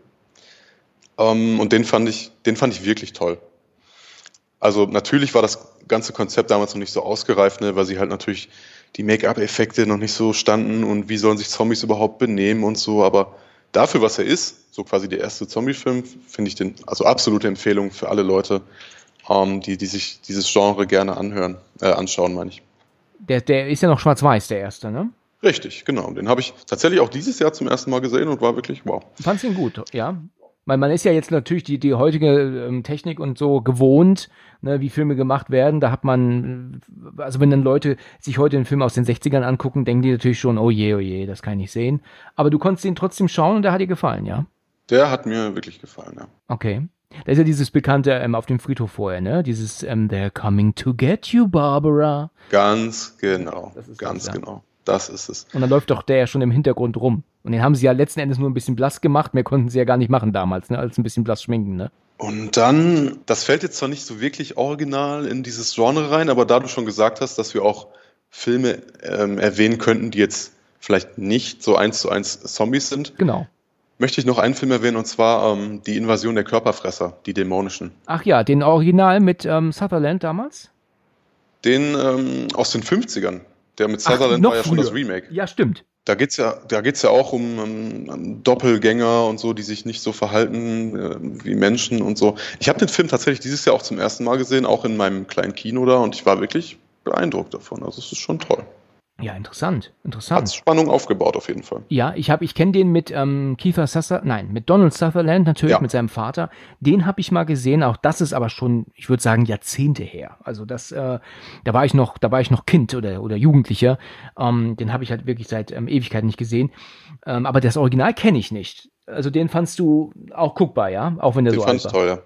Ähm, und den fand ich, den fand ich wirklich toll. Also natürlich war das ganze Konzept damals noch nicht so ausgereift, ne, weil sie halt natürlich die Make-up-Effekte noch nicht so standen und wie sollen sich Zombies überhaupt benehmen und so. Aber dafür, was er ist, so quasi der erste Zombie-Film, finde ich den, also absolute Empfehlung für alle Leute, ähm, die, die sich dieses Genre gerne anhören, äh, anschauen, meine ich. Der, der ist ja noch schwarz-weiß, der erste, ne? Richtig, genau. Den habe ich tatsächlich auch dieses Jahr zum ersten Mal gesehen und war wirklich wow. Fand's ihn gut, ja. Weil man ist ja jetzt natürlich die, die heutige ähm, Technik und so gewohnt, ne, wie Filme gemacht werden. Da hat man, äh, also wenn dann Leute sich heute einen Film aus den 60ern angucken, denken die natürlich schon, oh je, oh je, das kann ich nicht sehen. Aber du konntest ihn trotzdem schauen und der hat dir gefallen, ja? Der hat mir wirklich gefallen, ja. Okay. Da ist ja dieses bekannte ähm, auf dem Friedhof vorher, ne? Dieses ähm, They're coming to get you, Barbara. Ganz genau. Das ist Ganz das, ja. genau. Das ist es. Und dann läuft doch der ja schon im Hintergrund rum. Und den haben sie ja letzten Endes nur ein bisschen blass gemacht. Mehr konnten sie ja gar nicht machen damals, ne? Als ein bisschen blass schminken, ne? Und dann, das fällt jetzt zwar nicht so wirklich original in dieses Genre rein, aber da du schon gesagt hast, dass wir auch Filme ähm, erwähnen könnten, die jetzt vielleicht nicht so eins zu eins Zombies sind, Genau. möchte ich noch einen Film erwähnen und zwar ähm, die Invasion der Körperfresser, die dämonischen. Ach ja, den Original mit ähm, Sutherland damals? Den ähm, aus den 50ern. Der mit Ach, Sutherland noch war ja schon das früher. Remake. Ja, stimmt. Da geht's ja, da geht's ja auch um, um, um Doppelgänger und so, die sich nicht so verhalten äh, wie Menschen und so. Ich habe den Film tatsächlich dieses Jahr auch zum ersten Mal gesehen, auch in meinem kleinen Kino da, und ich war wirklich beeindruckt davon. Also es ist schon toll. Ja, interessant. Hat Interessant. Spannung aufgebaut auf jeden Fall. Ja, ich habe, ich kenne den mit ähm, Kiefer Sutherland, nein, mit Donald Sutherland natürlich, Ja. mit seinem Vater. Den habe ich mal gesehen. Auch das ist aber schon, ich würde sagen, Jahrzehnte her. Also das, äh, da war ich noch, da war ich noch Kind oder oder Jugendlicher. Ähm, den habe ich halt wirklich seit ähm, Ewigkeiten nicht gesehen. Ähm, aber das Original kenne ich nicht. Also den fandst du auch guckbar, ja, auch wenn der Den so fand alt ich war. toll, ja.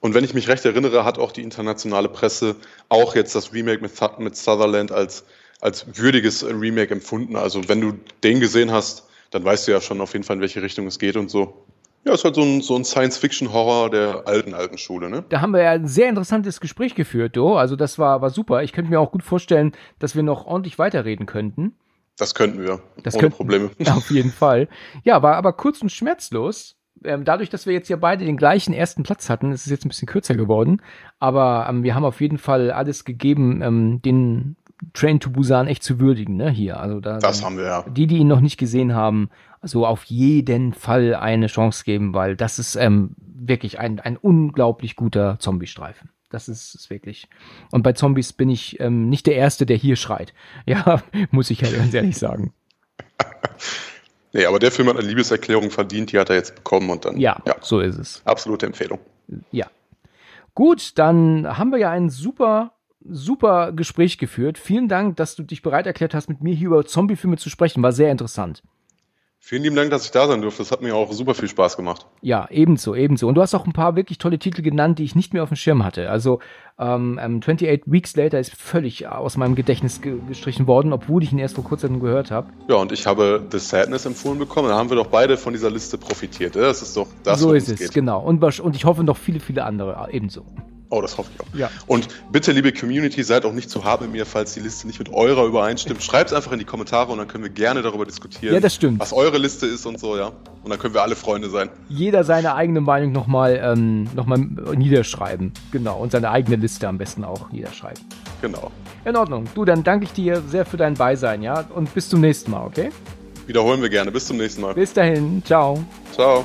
Und wenn ich mich recht erinnere, hat auch die internationale Presse auch jetzt das Remake mit, mit Sutherland als, als würdiges Remake empfunden. Also wenn du den gesehen hast, dann weißt du ja schon auf jeden Fall, in welche Richtung es geht und so. Ja, ist halt so ein, so ein Science-Fiction-Horror der alten, alten Schule, ne? Da haben wir ja ein sehr interessantes Gespräch geführt, do. Also das war, war super. Ich könnte mir auch gut vorstellen, dass wir noch ordentlich weiterreden könnten. Das könnten wir. Das ohne könnten- Probleme. Auf jeden Fall. Ja, war aber kurz und schmerzlos. Ähm, dadurch, dass wir jetzt ja beide den gleichen ersten Platz hatten, ist es jetzt ein bisschen kürzer geworden. Aber ähm, wir haben auf jeden Fall alles gegeben, ähm, den Train to Busan echt zu würdigen, ne? Hier. Also da, Das haben wir ja. die, die ihn noch nicht gesehen haben, also auf jeden Fall eine Chance geben, weil das ist ähm, wirklich ein, ein unglaublich guter Zombie-Streifen. Das ist, ist wirklich. Und bei Zombies bin ich ähm, nicht der Erste, der hier schreit. Ja, muss ich ja ganz ehrlich sagen. Nee, aber der Film hat eine Liebeserklärung verdient, die hat er jetzt bekommen und dann. Ja, ja so ist es. absolute Empfehlung. Ja. Gut, dann haben wir ja ein super, super Gespräch geführt. Vielen Dank, dass du dich bereit erklärt hast, mit mir hier über Zombiefilme zu sprechen. War sehr interessant. Vielen lieben Dank, dass ich da sein durfte. Das hat mir auch super viel Spaß gemacht. Ja, ebenso, ebenso. Und du hast auch ein paar wirklich tolle Titel genannt, die ich nicht mehr auf dem Schirm hatte. Also ähm, ähm, 28 Weeks Later ist völlig aus meinem Gedächtnis ge gestrichen worden, obwohl ich ihn erst vor kurzem gehört habe. Ja, und ich habe The Sadness empfohlen bekommen. Da haben wir doch beide von dieser Liste profitiert. Das ist doch das, so ist es, geht. genau. Und, und ich hoffe noch viele, viele andere ebenso. Oh, das hoffe ich auch. Ja. Und bitte, liebe Community, seid auch nicht zu hart mit mir, falls die Liste nicht mit eurer übereinstimmt. Schreibt es einfach in die Kommentare und dann können wir gerne darüber diskutieren. Ja, das stimmt. Was eure Liste ist und so, ja. Und dann können wir alle Freunde sein. Jeder seine eigene Meinung nochmal ähm, noch mal niederschreiben. Genau. Und seine eigene Liste am besten auch niederschreiben. Genau. In Ordnung. Du, dann danke ich dir sehr für dein Beisein, ja? Und bis zum nächsten Mal, okay? Wiederholen wir gerne. Bis zum nächsten Mal. Bis dahin. Ciao. Ciao.